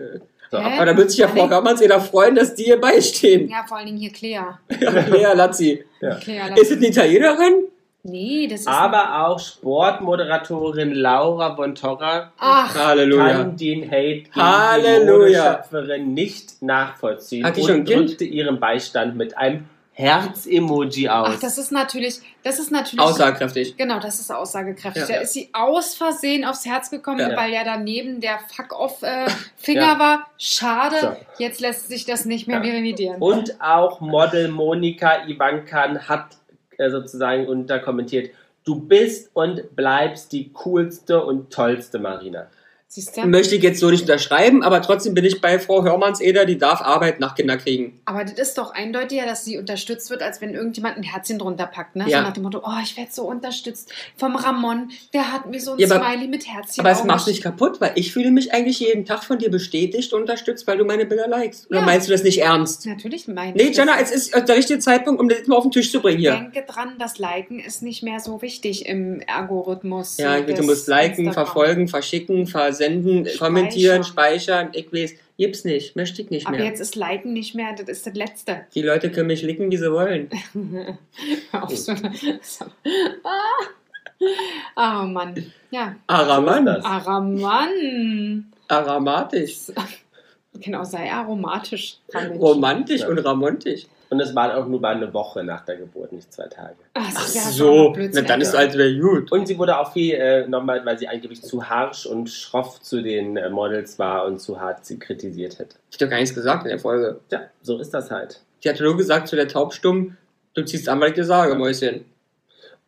So. Aber da wird sich ja Frau Hermanns jeder freuen, dass die hier beistehen. Ja, vor allen Dingen hier Claire. Ja, Claire Lazzi. Ja. Claire Ist es eine Italienerin? Nee, das ist. Aber auch Sportmoderatorin Laura von Torra Ach, Halleluja. kann den Hate gegen Halleluja. die Modeschöpferin nicht nachvollziehen Hat die und drückte ihren Beistand mit einem Herz-Emoji aus. ach, das ist natürlich. Das ist natürlich. Aussagekräftig. Genau, das ist aussagekräftig. Ja. Da ist sie aus Versehen aufs Herz gekommen, Ja. weil ja daneben der Fuck-Off-Finger Ja. war. Schade, So. jetzt lässt sich das nicht mehr Ja. revidieren. Und auch Model Monika Ivankan hat äh, sozusagen unterkommentiert, du bist und bleibst die coolste und tollste Marina. Siehst du? Möchte ich jetzt so nicht unterschreiben, aber trotzdem bin ich bei Frau Hörmanns-Eder, die darf Arbeit nach Kinder kriegen. Aber das ist doch eindeutiger, dass sie unterstützt wird, als wenn irgendjemand ein Herzchen drunter packt. Ne? Ja. So nach dem Motto, oh, ich werde so unterstützt vom Ramon, der hat mir so ein Ja, aber- Smiley mit Herzchen. Aber es macht nicht kaputt, weil ich fühle mich eigentlich jeden Tag von dir bestätigt und unterstützt, weil du meine Bilder likest. Oder Ja. meinst du das nicht ernst? Natürlich meine Nee, ich Jana, das. es ist der richtige Zeitpunkt, um das mal auf den Tisch zu bringen hier. Denke dran, das Liken ist nicht mehr so wichtig im Algorithmus. Ja, des du musst liken, Instagram. verfolgen, verschicken, versenden, kommentieren, speichern. Ich weiß, gibt's nicht, möchte ich nicht Aber mehr. jetzt ist Liken nicht mehr, das ist das Letzte. Die Leute können mich licken, wie sie wollen. [LAUGHS] Hör auf, so eine- so- Ah. Oh Mann. Ja. Araman, das. Araman. aramatisch. [LAUGHS] Genau, sei aromatisch. Romantisch Ja. und ramontisch. Und es war auch nur mal eine Woche nach der Geburt, nicht zwei Tage. Ach, Ach so, na, dann ist alles wieder gut. Und sie wurde auch viel, äh, nochmal, weil sie angeblich zu harsch und schroff zu den äh, Models war und zu hart sie kritisiert hätte. Ich hab doch gar nichts gesagt in der Folge. Ja, so ist das halt. Die hatte nur gesagt zu der Taubstumm, du ziehst an, weil ich dir sage, Mäuschen.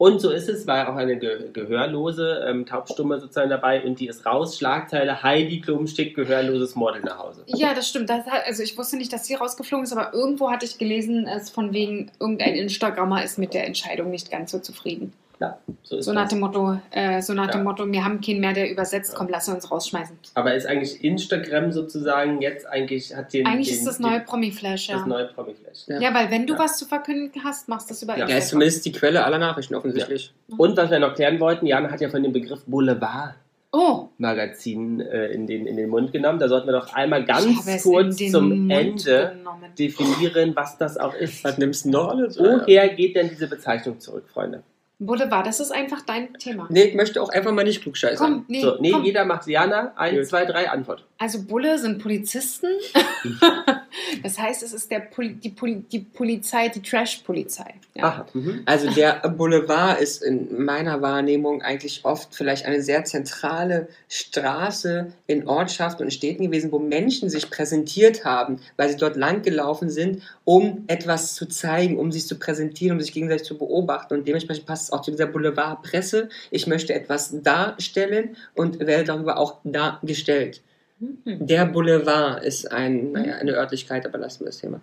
Und so ist es, war auch eine Ge gehörlose ähm, Taubstumme sozusagen dabei und die ist raus. Schlagzeile, Heidi Klum schickt gehörloses Model nach Hause. Ja, das stimmt. Das hat, also ich wusste nicht, dass sie rausgeflogen ist, aber irgendwo hatte ich gelesen, es von wegen irgendein Instagrammer ist mit der Entscheidung nicht ganz so zufrieden. Ja, so ist So nach das. dem Motto, äh, so nach Ja. dem Motto, wir haben keinen mehr, der übersetzt, Ja. komm, lass uns rausschmeißen. Aber ist eigentlich Instagram sozusagen jetzt eigentlich hat den Eigentlich den, ist das den, neue Promi-Flash, ja. das neue Promi-Flash. Ja. Ja, weil wenn du Ja. was zu verkünden hast, machst du das über Ja. Er ist zumindest die Quelle aller Nachrichten offensichtlich. Und was wir noch klären wollten, Jan hat ja von dem Begriff Boulevard Oh, Magazin äh, in, den, in den Mund genommen. Da sollten wir doch einmal ganz kurz zum Mund Ende genommen. definieren, was das auch ist. Was nimmst du noch alles? Woher geht denn diese Bezeichnung zurück, Freunde? Boulevard, das ist einfach dein Thema. Nee, ich möchte auch einfach mal nicht klugscheißern. Komm, nee, so, nee, komm. jeder macht Jana. Eins, Gut. zwei, drei, Antwort. Also Bulle sind Polizisten. [LAUGHS] [LAUGHS] das heißt, es ist der Poli die, Poli die Polizei, die Trash-Polizei. Ja. Mhm. Also der Boulevard ist in meiner Wahrnehmung eigentlich oft vielleicht eine sehr zentrale Straße in Ortschaften und Städten gewesen, wo Menschen sich präsentiert haben, weil sie dort lang gelaufen sind, um etwas zu zeigen, um sich zu präsentieren, um sich gegenseitig zu beobachten. Und dementsprechend passt es auch zu dieser Boulevardpresse. Ich möchte etwas darstellen und werde darüber auch dargestellt. Mhm. Der Boulevard ist ein, naja, eine Örtlichkeit, aber lassen wir das Thema.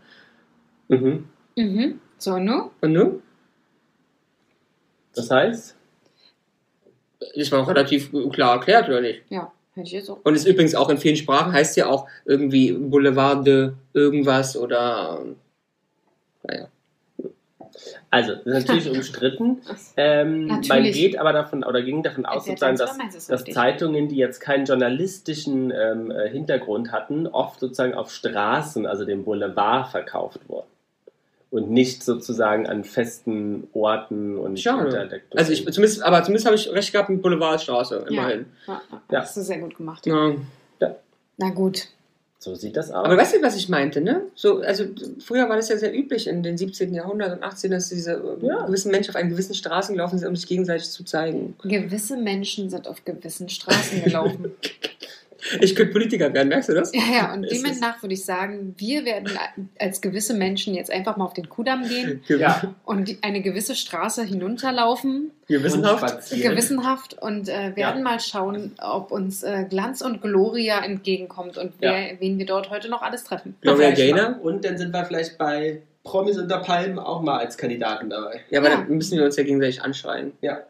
Mhm. Mhm. So, nu? Und nun? Das heißt, Das war auch relativ klar erklärt, oder nicht? Ja, hätte ich jetzt auch. Und ist übrigens auch in vielen Sprachen heißt ja auch irgendwie Boulevard de irgendwas oder naja. Also, das ist natürlich [LAUGHS] umstritten. Ähm, man Natürlich. geht aber davon, oder ging davon aus, sozusagen, dass, dass? Zeitungen, die jetzt keinen journalistischen ähm, äh, Hintergrund hatten, oft sozusagen auf Straßen, also dem Boulevard, verkauft wurden. Und nicht sozusagen an festen Orten und Schade. Interdektoren. Also ich zumindest, aber zumindest habe ich recht gehabt mit Boulevardstraße, immerhin. Ja, ja, Ja. Hast du sehr gut gemacht. Ja. Na gut. So sieht das aus. Aber weißt du, was ich meinte, ne? So, also früher war das ja sehr üblich in den 17. Jahrhundert und 18. dass diese äh, Ja. gewissen Menschen auf einen gewissen Straßen gelaufen sind, um sich gegenseitig zu zeigen. Gewisse Menschen sind auf gewissen Straßen gelaufen. [LAUGHS] Ich könnte Politiker werden, merkst du das? ja, ja, und demnach würde ich sagen, wir werden als gewisse Menschen jetzt einfach mal auf den Kudamm gehen ja, und eine gewisse Straße hinunterlaufen, Gewissenhaft. Und gewissenhaft und äh, werden Ja. mal schauen, ob uns äh, Glanz und Gloria entgegenkommt und wer, wen wir dort heute noch alles treffen. Gloria Gaynor? Und dann sind wir vielleicht bei Promis unter Palmen auch mal als Kandidaten dabei. Ja, aber Ja. dann müssen wir uns ja gegenseitig anschreien. Ja.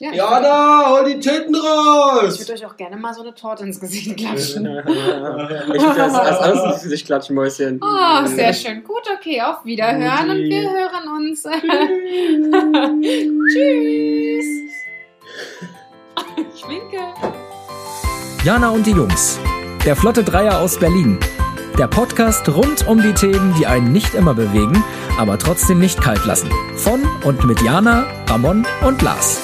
Ja, ich Ja, da, hol die Titten ich raus! würde euch auch gerne mal so eine Torte ins Gesicht [LAUGHS] klatschen. ich würde das als alles ins Gesicht klatschen, Mäuschen. Oh, sehr schön. Gut, okay, auf Wiederhören und wir hören uns. [LAUGHS] Tschüss. Ich winke. Jana und die Jungs. Der Flotte Dreier aus Berlin. Der Podcast rund um die Themen, die einen nicht immer bewegen, aber trotzdem nicht kalt lassen. Von und mit Jana, Ramon und Lars.